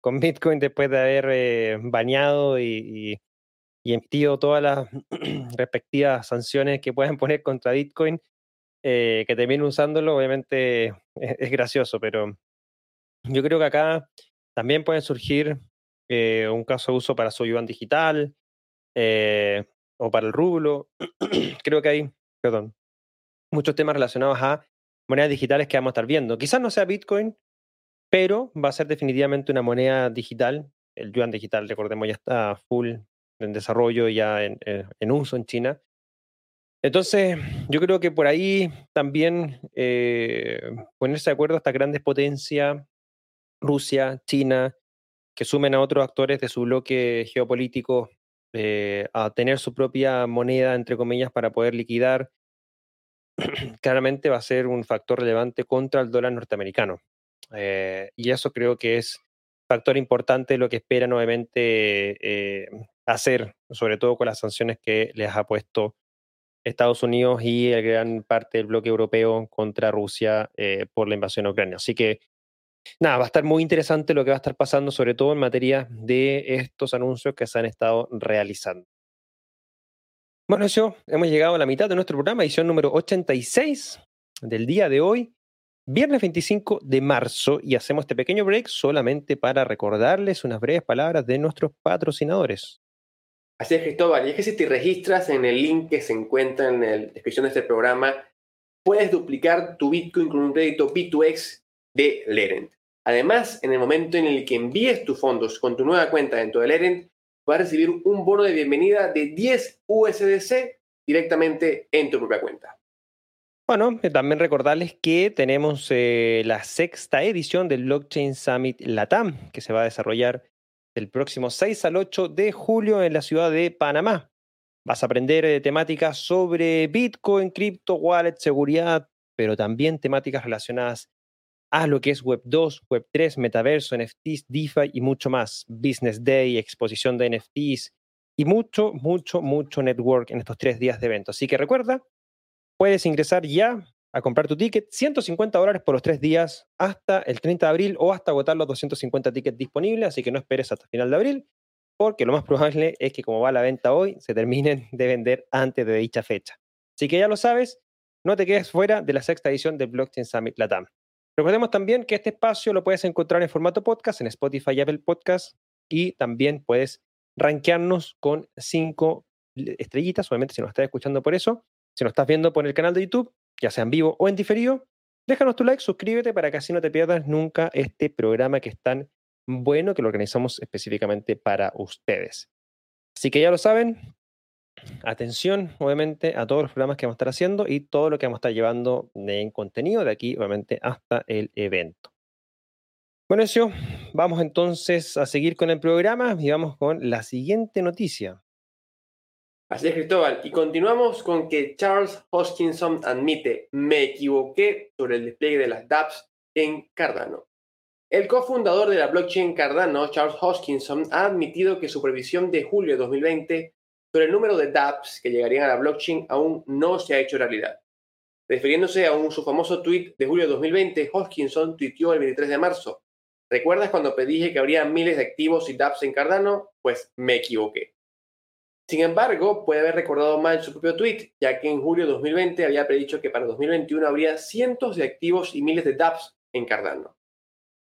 con <laughs> Bitcoin después de haber eh, bañado y, emitido todas las <clears throat> respectivas sanciones que puedan <laughs> poner contra Bitcoin, eh, que terminen usándolo, obviamente es, gracioso, pero yo creo que acá también puede surgir un caso de uso para su yuan digital o para el rublo. <clears throat> creo que hay, perdón, muchos temas relacionados a monedas digitales que vamos a estar viendo. Quizás no sea Bitcoin, pero va a ser definitivamente una moneda digital. El yuan digital, recordemos, ya está full en desarrollo, ya en, eh, uso en China. Entonces, yo creo que por ahí también eh, ponerse de acuerdo a estas grandes potencias, Rusia, China, que sumen a otros actores de su bloque geopolítico eh, a tener su propia moneda, entre comillas, para poder liquidar <clears throat> claramente va a ser un factor relevante contra el dólar norteamericano. Eh, y eso creo que es factor importante lo que espera nuevamente eh, hacer, sobre todo con las sanciones que les ha puesto Estados Unidos y gran parte del bloque europeo contra Rusia por la invasión a Ucrania. Así que nada, va a estar muy interesante lo que va a estar pasando, sobre todo en materia de estos anuncios que se han estado realizando. Bueno, eso, hemos llegado a la mitad de nuestro programa, edición número 86 del día de hoy, viernes 25 de marzo, y hacemos este pequeño break solamente para recordarles unas breves palabras de nuestros patrocinadores. Así es, Cristóbal, y es que si te registras en el link que se encuentra en la descripción de este programa, puedes duplicar tu Bitcoin con un crédito B2X de Lerent. Además, en el momento en el que envíes tus fondos con tu nueva cuenta dentro de Lerent, vas a recibir un bono de bienvenida de 10 USDC directamente en tu propia cuenta. Bueno, eh, también recordarles que tenemos eh, la sexta edición del Blockchain Summit Latam, que se va a desarrollar el próximo 6 al 8 de julio en la ciudad de Panamá. Vas a aprender eh, temáticas sobre Bitcoin, cripto, wallet, seguridad, pero también temáticas relacionadas a lo que es Web 2, Web 3, metaverso, NFTs, DeFi y mucho más. Business Day, exposición de NFTs y mucho, mucho, mucho network en estos tres días de evento. Así que recuerda, puedes ingresar ya a comprar tu ticket, 150 dólares por los tres días hasta el 30 de abril o hasta agotar los 250 tickets disponibles, así que no esperes hasta final de abril, porque lo más probable es que como va la venta hoy, se terminen de vender antes de dicha fecha. Así que ya lo sabes, no te quedes fuera de la sexta edición del Blockchain Summit Latam. Recordemos también que este espacio lo puedes encontrar en formato podcast en Spotify y Apple Podcast y también puedes rankearnos con cinco estrellitas, obviamente si nos estás escuchando por eso. Si nos estás viendo por el canal de YouTube, ya sea en vivo o en diferido, déjanos tu like, suscríbete para que así no te pierdas nunca este programa que es tan bueno que lo organizamos específicamente para ustedes. Así que ya lo saben, atención, obviamente, a todos los programas que vamos a estar haciendo y todo lo que vamos a estar llevando en contenido de aquí, obviamente, hasta el evento. Bueno, eso, vamos entonces a seguir con el programa y vamos con la siguiente noticia. Así es, Cristóbal. Y continuamos con que Charles Hoskinson admite, me equivoqué sobre el despliegue de las dApps en Cardano. El cofundador de la blockchain Cardano, Charles Hoskinson, ha admitido que su previsión de julio de 2020 sobre el número de dApps que llegarían a la blockchain aún no se ha hecho realidad. Refiriéndose a un, su famoso tweet de julio de 2020, Hoskinson tuiteó el 23 de marzo. ¿Recuerdas cuando pedí que habría miles de activos y dApps en Cardano? Pues me equivoqué. Sin embargo, puede haber recordado mal su propio tweet, ya que en julio de 2020 había predicho que para 2021 habría cientos de activos y miles de dApps en Cardano.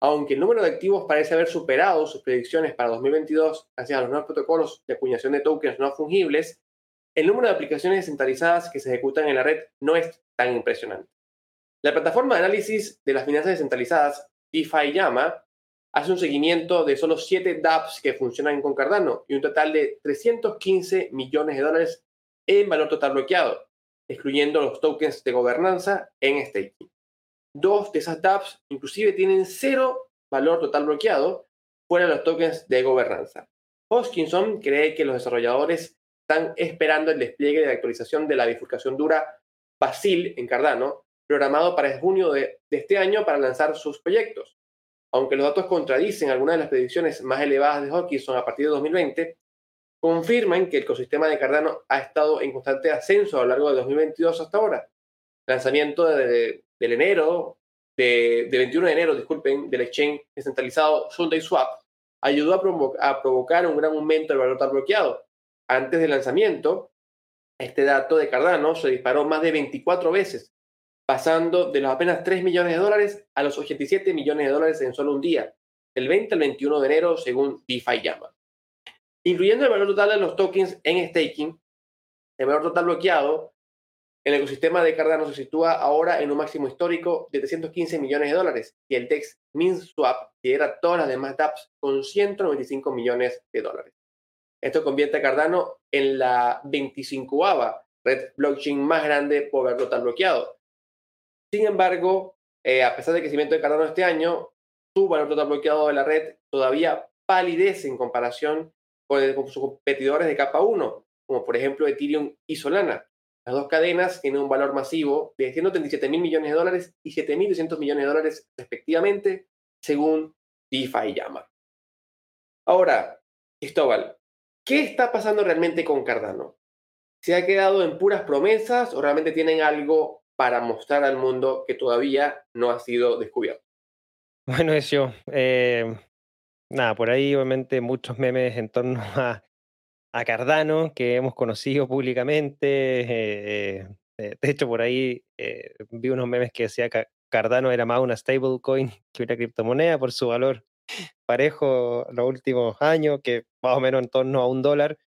Aunque el número de activos parece haber superado sus predicciones para 2022 gracias a los nuevos protocolos de acuñación de tokens no fungibles, el número de aplicaciones descentralizadas que se ejecutan en la red no es tan impresionante. La plataforma de análisis de las finanzas descentralizadas, DeFi Llama, hace un seguimiento de solo 7 dApps que funcionan con Cardano y un total de 315 millones de dólares en valor total bloqueado, excluyendo los tokens de gobernanza en staking. Dos de esas dApps inclusive tienen cero valor total bloqueado fuera de los tokens de gobernanza. Hoskinson cree que los desarrolladores están esperando el despliegue de la actualización de la bifurcación dura Basil en Cardano, programado para junio de este año para lanzar sus proyectos. Aunque los datos contradicen algunas de las predicciones más elevadas de Hawkinson a partir de 2020, confirman que el ecosistema de Cardano ha estado en constante ascenso a lo largo de 2022 hasta ahora. Lanzamiento del enero, de, 21 de enero, disculpen, del exchange descentralizado SundaySwap ayudó a, a, provocar un gran aumento del valor tal bloqueado. Antes del lanzamiento, este dato de Cardano se disparó más de 24 veces, pasando de los apenas 3 millones de dólares a los 87 millones de dólares en solo un día, del 20 al 21 de enero, según DeFi Llama. Incluyendo el valor total de los tokens en staking, el valor total bloqueado, el ecosistema de Cardano se sitúa ahora en un máximo histórico de 315 millones de dólares y el DEX MinSwap lidera todas las demás dApps con 195 millones de dólares. Esto convierte a Cardano en la 25ava red blockchain más grande por valor total bloqueado, sin embargo, eh, a pesar del crecimiento de Cardano este año, su valor total bloqueado de la red todavía palidece en comparación con, sus competidores de capa 1, como por ejemplo Ethereum y Solana. Las dos cadenas tienen un valor masivo de 137 mil millones de dólares y 7.200 millones de dólares respectivamente, según DeFi Llama. Ahora, Cristóbal, ¿qué está pasando realmente con Cardano? ¿Se ha quedado en puras promesas o realmente tienen algo para mostrar al mundo que todavía no ha sido descubierto. Bueno, eso. Eh, nada, por ahí obviamente muchos memes en torno a, Cardano que hemos conocido públicamente. Eh, eh, de hecho, por ahí vi unos memes que decía que Cardano era más una stablecoin <laughs> que una criptomoneda por su valor parejo los últimos años, que más o menos en torno a un dólar.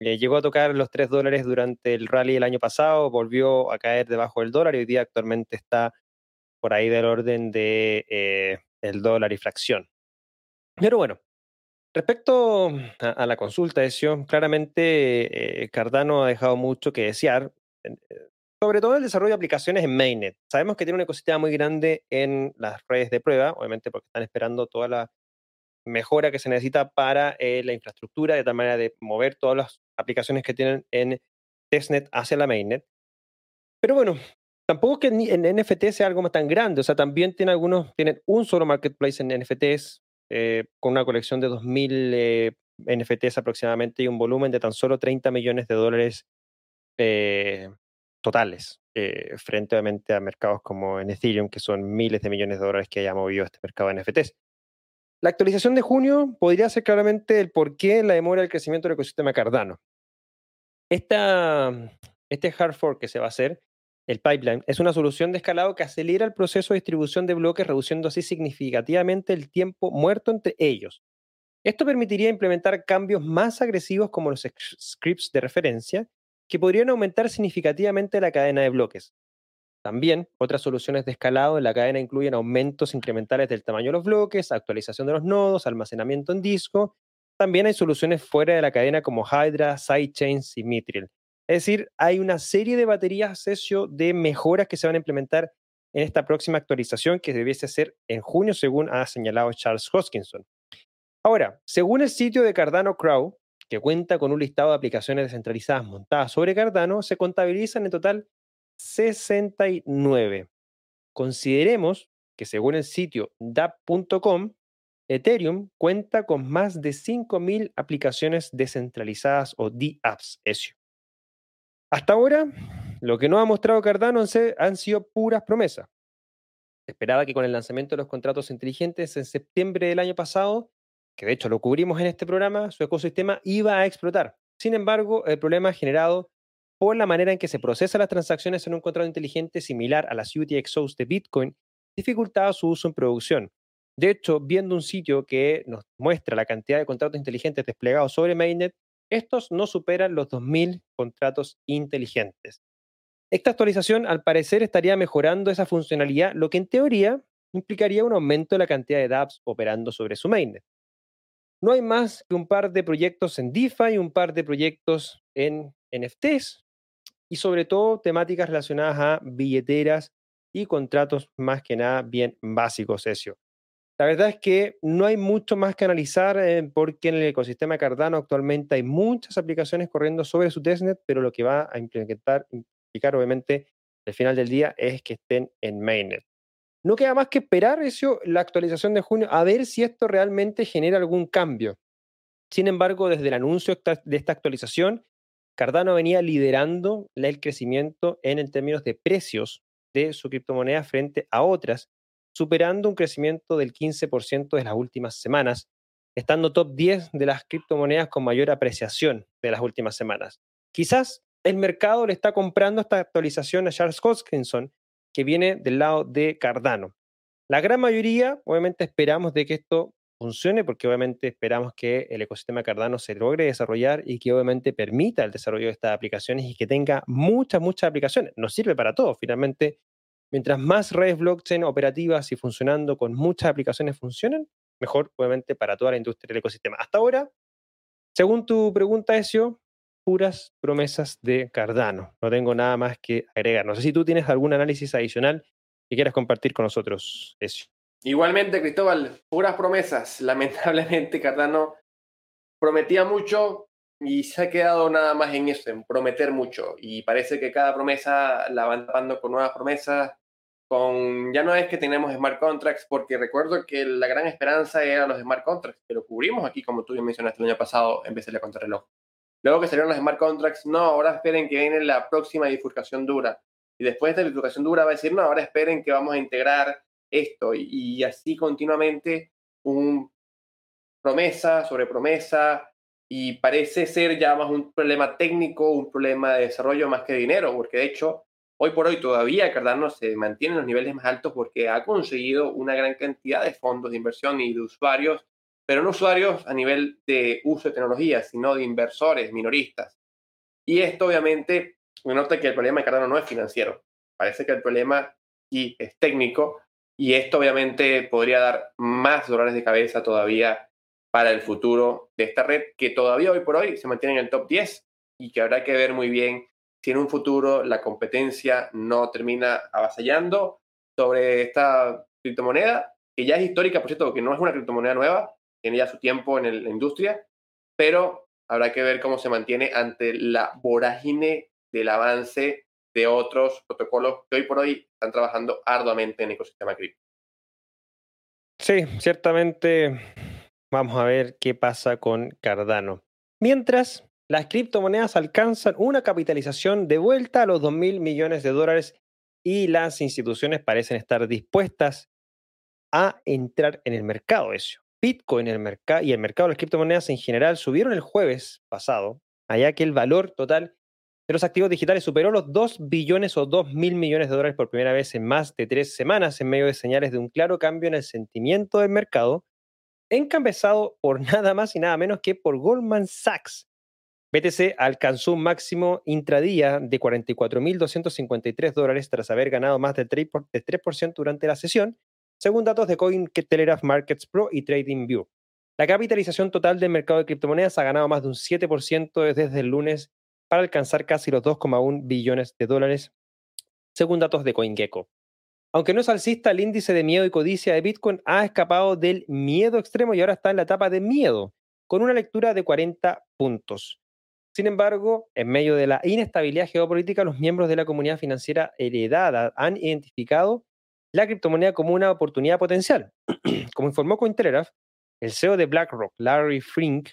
Eh, llegó a tocar los 3 dólares durante el rally del año pasado, volvió a caer debajo del dólar y hoy día actualmente está por ahí del orden de eh, el dólar y fracción. Pero bueno, respecto a, la consulta, eso, claramente eh, Cardano ha dejado mucho que desear, sobre todo el desarrollo de aplicaciones en Mainnet. Sabemos que tiene un ecosistema muy grande en las redes de prueba, obviamente porque están esperando toda la mejora que se necesita para la infraestructura, de tal manera de mover todas las aplicaciones que tienen en testnet hacia la mainnet. Pero bueno, tampoco que en NFT sea algo más tan grande, o sea, también tiene algunos, tienen un solo marketplace en NFTs eh, con una colección de 2.000 eh, NFTs aproximadamente y un volumen de tan solo 30 millones de dólares eh, totales, frente obviamente a mercados como en Ethereum, que son miles de millones de dólares que haya movido este mercado de NFTs. La actualización de junio podría ser claramente el por qué la demora del crecimiento del ecosistema Cardano. Esta, este hard fork que se va a hacer, el pipeline, es una solución de escalado que acelera el proceso de distribución de bloques, reduciendo así significativamente el tiempo muerto entre ellos. Esto permitiría implementar cambios más agresivos como los scripts de referencia, que podrían aumentar significativamente la cadena de bloques. También, otras soluciones de escalado en la cadena incluyen aumentos incrementales del tamaño de los bloques, actualización de los nodos, almacenamiento en disco. También hay soluciones fuera de la cadena como Hydra, Sidechains y. Es decir, hay una serie de baterías Cesio de mejoras que se van a implementar en esta próxima actualización que debiese ser en junio, según ha señalado Charles Hoskinson. Ahora, según el sitio de Cardano Crow, que cuenta con un listado de aplicaciones descentralizadas montadas sobre Cardano, se contabilizan en total 69. Consideremos que según el sitio dap.com, Ethereum cuenta con más de 5.000 aplicaciones descentralizadas o DApps. Hasta ahora, lo que no ha mostrado Cardano han sido puras promesas. esperaba que con el lanzamiento de los contratos inteligentes en septiembre del año pasado, que de hecho lo cubrimos en este programa, su ecosistema iba a explotar. Sin embargo, el problema generado por la manera en que se procesan las transacciones en un contrato inteligente similar a las UTXOs de Bitcoin dificultaba su uso en producción. De hecho, viendo un sitio que nos muestra la cantidad de contratos inteligentes desplegados sobre Mainnet, estos no superan los 2.000 contratos inteligentes. Esta actualización, al parecer, estaría mejorando esa funcionalidad, lo que en teoría implicaría un aumento de la cantidad de dApps operando sobre su mainnet. No hay más que un par de proyectos en DeFi, un par de proyectos en NFTs, y sobre todo temáticas relacionadas a billeteras y contratos más que nada bien básicos, Ezio. La verdad es que no hay mucho más que analizar eh, porque en el ecosistema Cardano actualmente hay muchas aplicaciones corriendo sobre su testnet, pero lo que va a implementar, implicar obviamente al final del día es que estén en mainnet. No queda más que esperar, Ezio, la actualización de junio, a ver si esto realmente genera algún cambio. Sin embargo, desde el anuncio de esta actualización, Cardano venía liderando el crecimiento en términos de precios de su criptomoneda frente a otras, superando un crecimiento del 15% de las últimas semanas, estando top 10 de las criptomonedas con mayor apreciación de las últimas semanas. Quizás el mercado le está comprando esta actualización a Charles Hoskinson, que viene del lado de Cardano. La gran mayoría, obviamente, esperamos de que esto funcione, porque obviamente esperamos que el ecosistema Cardano se logre desarrollar y que obviamente permita el desarrollo de estas aplicaciones y que tenga muchas, muchas aplicaciones. Nos sirve para todo. Finalmente, mientras más redes blockchain operativas y funcionando con muchas aplicaciones funcionen, mejor obviamente para toda la industria del ecosistema. Hasta ahora, según tu pregunta, Ezio, puras promesas de Cardano. No tengo nada más que agregar. No sé si tú tienes algún análisis adicional que quieras compartir con nosotros, Ezio. Igualmente, Cristóbal, puras promesas. <laughs> Lamentablemente, Cardano prometía mucho y se ha quedado nada más en eso, en prometer mucho. Y parece que cada promesa la van tapando con nuevas promesas. Con, ya no es que tenemos smart contracts, porque recuerdo que la gran esperanza era los smart contracts, que lo cubrimos aquí, como tú ya mencionaste el año pasado, en vez de la contrarreloj. Luego que salieron los smart contracts, no, ahora esperen que viene la próxima bifurcación dura. Y después de la bifurcación dura va a decir, no, ahora esperen que vamos a integrar esto y, así continuamente un promesa sobre promesa y parece ser ya más un problema técnico, un problema de desarrollo más que dinero, porque de hecho hoy por hoy todavía Cardano se mantiene en los niveles más altos porque ha conseguido una gran cantidad de fondos de inversión y de usuarios, pero no usuarios a nivel de uso de tecnología, sino de inversores minoristas. Y esto obviamente nota que el problema de Cardano no es financiero, parece que el problema sí es técnico y esto obviamente podría dar más dolores de cabeza todavía para el futuro de esta red, que todavía hoy por hoy se mantiene en el top 10 y que habrá que ver muy bien si en un futuro la competencia no termina avasallando sobre esta criptomoneda, que ya es histórica, por cierto, que no es una criptomoneda nueva, tiene ya su tiempo en la industria, pero habrá que ver cómo se mantiene ante la vorágine del avance de otros protocolos que hoy por hoy están trabajando arduamente en el ecosistema cripto. Sí, ciertamente vamos a ver qué pasa con Cardano. Mientras, las criptomonedas alcanzan una capitalización de vuelta a los 2 mil millones de dólares y las instituciones parecen estar dispuestas a entrar en el mercado. Eso. Bitcoin el y el mercado de las criptomonedas en general subieron el jueves pasado, allá que el valor total de los activos digitales superó los 2 billones o 2 mil millones de dólares por primera vez en más de tres semanas, en medio de señales de un claro cambio en el sentimiento del mercado, encabezado por <laughs> nada más y nada menos que por Goldman Sachs. BTC alcanzó un máximo intradía de 44.253 dólares tras haber ganado más del 3% durante la sesión, según datos de Cointelegraph Markets Pro y TradingView. La capitalización total del mercado de criptomonedas ha ganado más de un 7% desde el lunes para alcanzar casi los 2,1 billones de dólares, según datos de CoinGecko. Aunque no es alcista, el índice de miedo y codicia de Bitcoin ha escapado del miedo extremo y ahora está en la etapa de miedo, con una lectura de 40 puntos. Sin embargo, en medio de la inestabilidad geopolítica, los miembros de la comunidad financiera heredada han identificado la criptomoneda como una oportunidad potencial. <clears throat> Como informó Cointelegraph, el CEO de BlackRock, Larry Frink,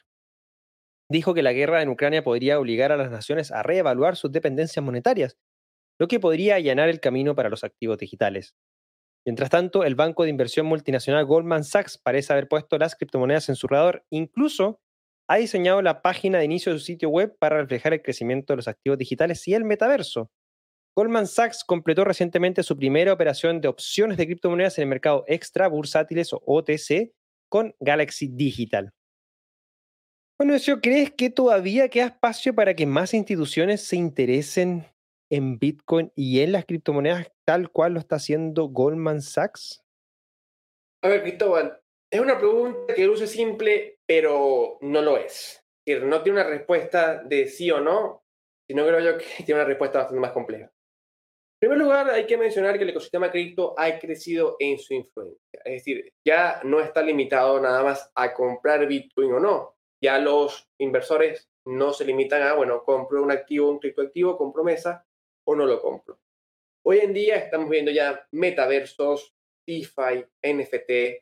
dijo que la guerra en Ucrania podría obligar a las naciones a reevaluar sus dependencias monetarias, lo que podría allanar el camino para los activos digitales. Mientras tanto, el banco de inversión multinacional Goldman Sachs parece haber puesto las criptomonedas en su radar, incluso ha diseñado la página de inicio de su sitio web para reflejar el crecimiento de los activos digitales y el metaverso. Goldman Sachs completó recientemente su primera operación de opciones de criptomonedas en el mercado extra bursátiles o OTC con Galaxy Digital. Bueno, ¿crees que todavía queda espacio para que más instituciones se interesen en Bitcoin y en las criptomonedas tal cual lo está haciendo Goldman Sachs? A ver, Cristóbal, es una pregunta que luce simple, pero no lo es. Es decir, no tiene una respuesta de sí o no, sino creo yo que <laughs> tiene una respuesta bastante más compleja. En primer lugar, hay que mencionar que el ecosistema cripto ha crecido en su influencia. Es decir, ya no está limitado nada más a comprar Bitcoin o no. Ya los inversores no se limitan a, bueno, compro un activo, un criptoactivo con promesa o no lo compro. Hoy en día estamos viendo ya metaversos, DeFi, NFT,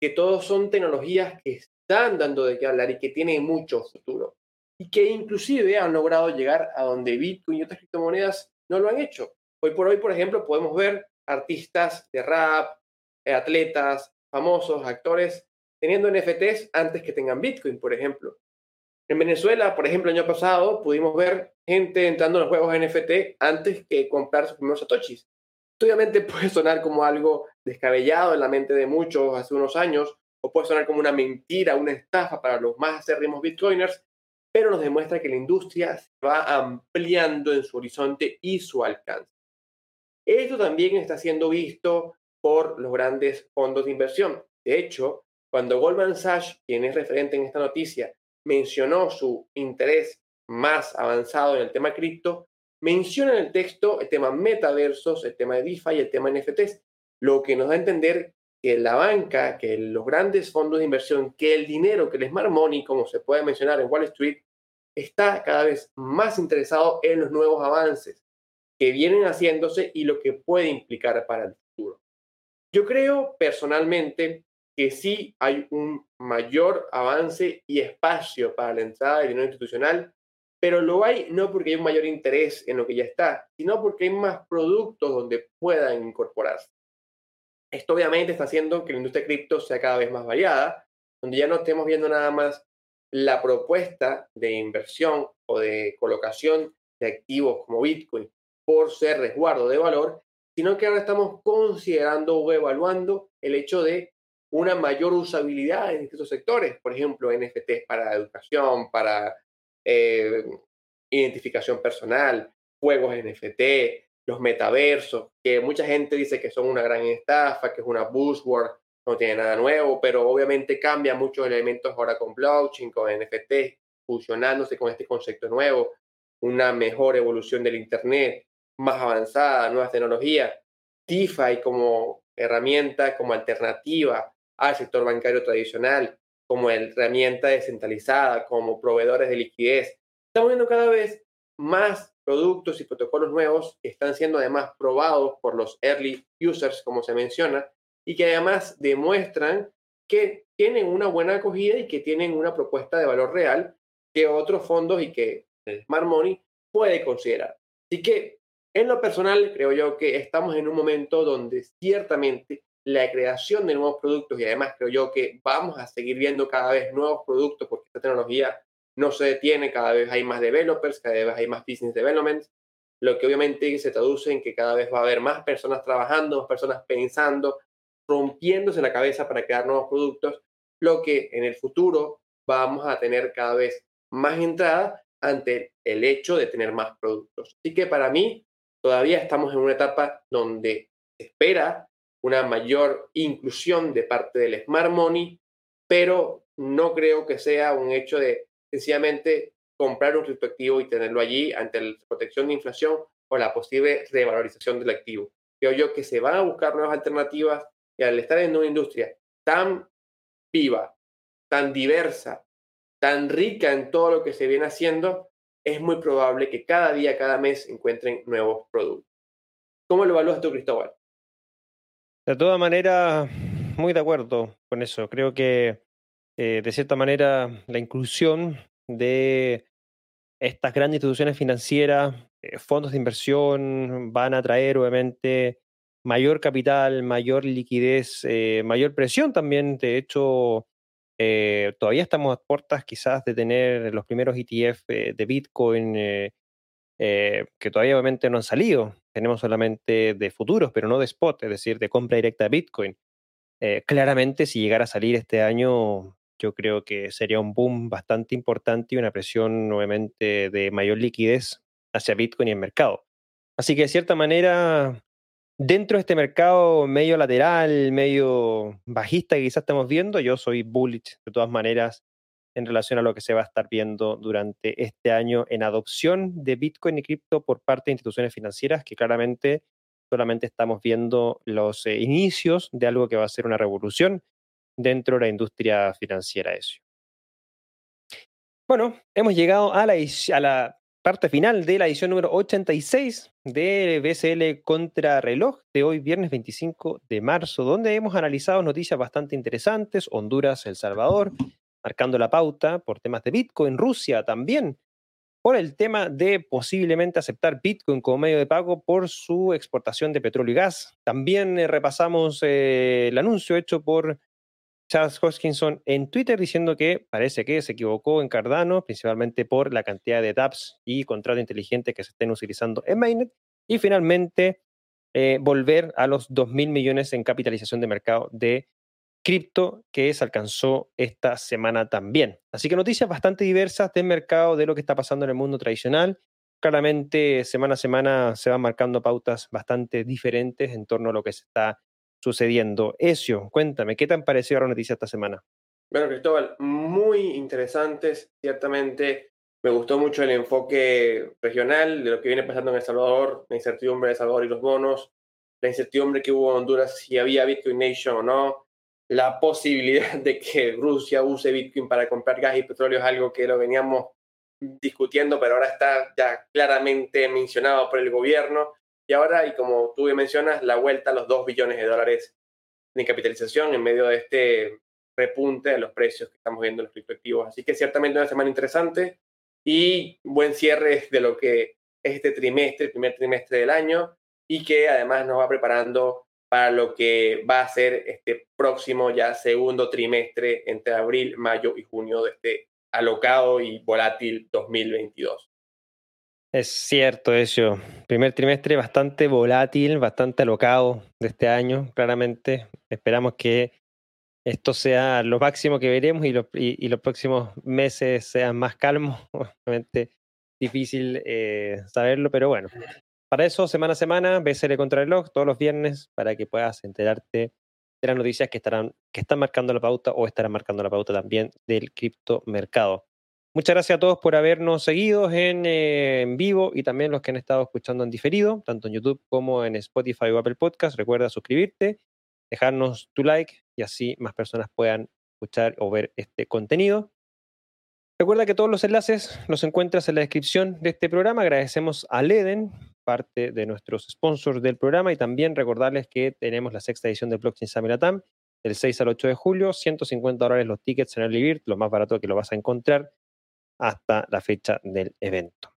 que todos son tecnologías que están dando de qué hablar y que tienen mucho futuro. Y que inclusive han logrado llegar a donde Bitcoin y otras criptomonedas no lo han hecho. Hoy por hoy, por ejemplo, podemos ver artistas de rap, eh, atletas, famosos, actores, teniendo NFTs antes que tengan Bitcoin, por ejemplo. En Venezuela, por ejemplo, el año pasado pudimos ver gente entrando en los juegos NFT antes que comprar sus primeros satoshis. Obviamente <laughs> puede sonar como algo descabellado en la mente de muchos hace unos años, o puede sonar como una mentira, una estafa para los más acérrimos bitcoiners, pero nos demuestra que la industria se va ampliando en su horizonte y su alcance. Esto también está siendo visto por los grandes fondos de inversión. De hecho, cuando Goldman Sachs, quien es referente en esta noticia, mencionó su interés más avanzado en el tema cripto, menciona en el texto el tema metaversos, el tema de DeFi y el tema NFTs, lo que nos da a entender que la banca, que los grandes fondos de inversión, que el dinero, que el smart money, como se puede mencionar en Wall Street, está cada vez más interesado en los nuevos avances que vienen haciéndose y lo que puede implicar para el futuro. Yo creo personalmente que sí hay un mayor avance y espacio para la entrada del dinero institucional, pero lo hay no porque hay un mayor interés en lo que ya está, sino porque hay más productos donde puedan incorporarse. Esto obviamente está haciendo que la industria cripto sea cada vez más variada, donde ya no estemos viendo nada más la propuesta de inversión o de colocación de activos como Bitcoin por ser resguardo de valor, sino que ahora estamos considerando o evaluando el hecho de una mayor usabilidad en estos sectores, por ejemplo, NFTs para educación, para eh, identificación personal, juegos NFT, los metaversos, que mucha gente dice que son una gran estafa, que es una buzzword, no tiene nada nuevo, pero obviamente cambia muchos elementos ahora con blockchain, con NFT, fusionándose con este concepto nuevo, una mejor evolución del Internet, más avanzada, nuevas tecnologías, DeFi como herramienta, como alternativa al sector bancario tradicional, como herramienta descentralizada, como proveedores de liquidez. Estamos viendo cada vez más productos y protocolos nuevos que están siendo además probados por los early users, como se menciona, y que además demuestran que tienen una buena acogida y que tienen una propuesta de valor real que otros fondos y que el Smart Money puede considerar. Así que, en lo personal, creo yo que estamos en un momento donde ciertamente la creación de nuevos productos y además creo yo que vamos a seguir viendo cada vez nuevos productos porque esta tecnología no se detiene, cada vez hay más developers, cada vez hay más business development, lo que obviamente se traduce en que cada vez va a haber más personas trabajando, más personas pensando, rompiéndose la cabeza para crear nuevos productos, lo que en el futuro vamos a tener cada vez más entrada ante el hecho de tener más productos. Así que para mí todavía estamos en una etapa donde espera una mayor inclusión de parte del smart money, pero no creo que sea un hecho de sencillamente comprar un criptoactivo y tenerlo allí ante la protección de inflación o la posible revalorización del activo. Creo yo que se van a buscar nuevas alternativas y al estar en una industria tan viva, tan diversa, tan rica en todo lo que se viene haciendo, es muy probable que cada día, cada mes encuentren nuevos productos. ¿Cómo lo evalúas tú, Cristóbal? De todas maneras, muy de acuerdo con eso. Creo que, eh, de cierta manera, la inclusión de estas grandes instituciones financieras, eh, fondos de inversión, van a traer, obviamente, mayor capital, mayor liquidez, eh, mayor presión también. De hecho, todavía estamos a puertas quizás de tener los primeros ETF de Bitcoin que todavía obviamente no han salido. Tenemos solamente de futuros, pero no de spot, es decir, de compra directa de Bitcoin. claramente, si llegara a salir este año, yo creo que sería un boom bastante importante y una presión, obviamente, de mayor liquidez hacia Bitcoin y el mercado. Así que de cierta manera, dentro de este mercado medio lateral, medio bajista que quizás estamos viendo, yo soy bullish de todas maneras en relación a lo que se va a estar viendo durante este año en adopción de Bitcoin y cripto por parte de instituciones financieras, que claramente solamente estamos viendo los eh, inicios de algo que va a ser una revolución dentro de la industria financiera. Eso. Bueno, hemos llegado a la, a la parte final de la edición número 86 de BCL Contra Reloj de hoy, viernes 25 de marzo, donde hemos analizado noticias bastante interesantes, Honduras, El Salvador, marcando la pauta por temas de Bitcoin, Rusia también, por el tema de posiblemente aceptar Bitcoin como medio de pago por su exportación de petróleo y gas. También eh, repasamos eh, el anuncio hecho por Charles Hoskinson en Twitter diciendo que parece que se equivocó en Cardano, principalmente por la cantidad de taps y contratos inteligentes que se estén utilizando en Mainnet. Y finalmente, eh, volver a los 2 mil millones en capitalización de mercado de cripto que se alcanzó esta semana también. Así que noticias bastante diversas del mercado, de lo que está pasando en el mundo tradicional. Claramente, semana a semana se van marcando pautas bastante diferentes en torno a lo que se está sucediendo. Ezio, cuéntame, ¿qué te han parecido la noticia esta semana? Bueno, Cristóbal, muy interesantes. Ciertamente me gustó mucho el enfoque regional de lo que viene pasando en El Salvador, la incertidumbre de El Salvador y los bonos, la incertidumbre que hubo en Honduras si había Bitcoin Nation o no, la posibilidad <laughs> de que Rusia use Bitcoin para comprar gas y petróleo es algo que lo veníamos discutiendo, pero ahora está ya claramente mencionado por el gobierno. Y ahora, y como tú mencionas, la vuelta a los 2 billones de dólares de capitalización en medio de este repunte de los precios que estamos viendo en los criptoactivos. Así que ciertamente una semana interesante y buen cierre de lo que es este trimestre, primer trimestre del año, y que además nos va preparando para lo que va a ser este próximo ya segundo trimestre entre abril, mayo y junio de este alocado y volátil 2022. Es cierto eso. Primer trimestre bastante volátil, bastante alocado de este año, claramente. Esperamos que esto sea lo máximo que veremos y, los próximos meses sean más calmos. <laughs> Obviamente difícil eh, saberlo, pero bueno. Para eso, semana a semana, BCL contra reloj, todos los viernes, para que puedas enterarte de las noticias que, estarán, que están marcando la pauta o estarán marcando la pauta también del criptomercado. Muchas gracias a todos por habernos seguido eh, en, vivo y también los que han estado escuchando en diferido, tanto en YouTube como en Spotify o Apple Podcast. Recuerda suscribirte, dejarnos tu like y así más personas puedan escuchar o ver este contenido. Recuerda que todos los enlaces los encuentras en la descripción de este programa. Agradecemos a Leden, parte de nuestros sponsors del programa, y también recordarles que tenemos la sexta edición de Blockchain Summit Latam, del 6 al 8 de julio, 150 dólares los tickets en el Libir, lo más barato que lo vas a encontrar hasta la fecha del evento.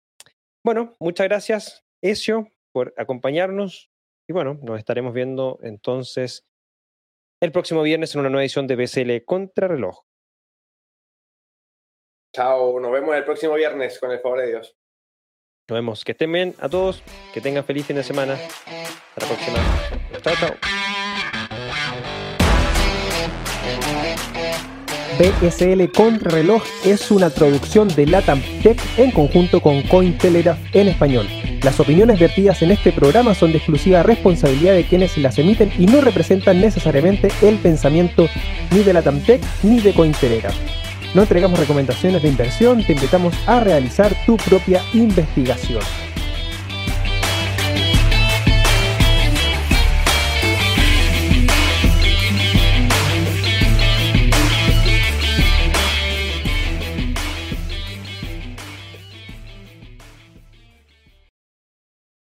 Bueno, muchas gracias, Ezio, por acompañarnos. Y bueno, nos estaremos viendo entonces el próximo viernes en una nueva edición de BCL Contrarreloj. Chao, nos vemos el próximo viernes con el favor de Dios. Nos vemos. Que estén bien a todos, que tengan feliz fin de semana. Hasta la próxima. Chao, chao. BSL Contrarreloj es una traducción de Latam Tech en conjunto con Cointelegraph en español. Las opiniones vertidas en este programa son de exclusiva responsabilidad de quienes las emiten y no representan necesariamente el pensamiento ni de Latam Tech ni de Cointelegraph. No entregamos recomendaciones de inversión, te invitamos a realizar tu propia investigación.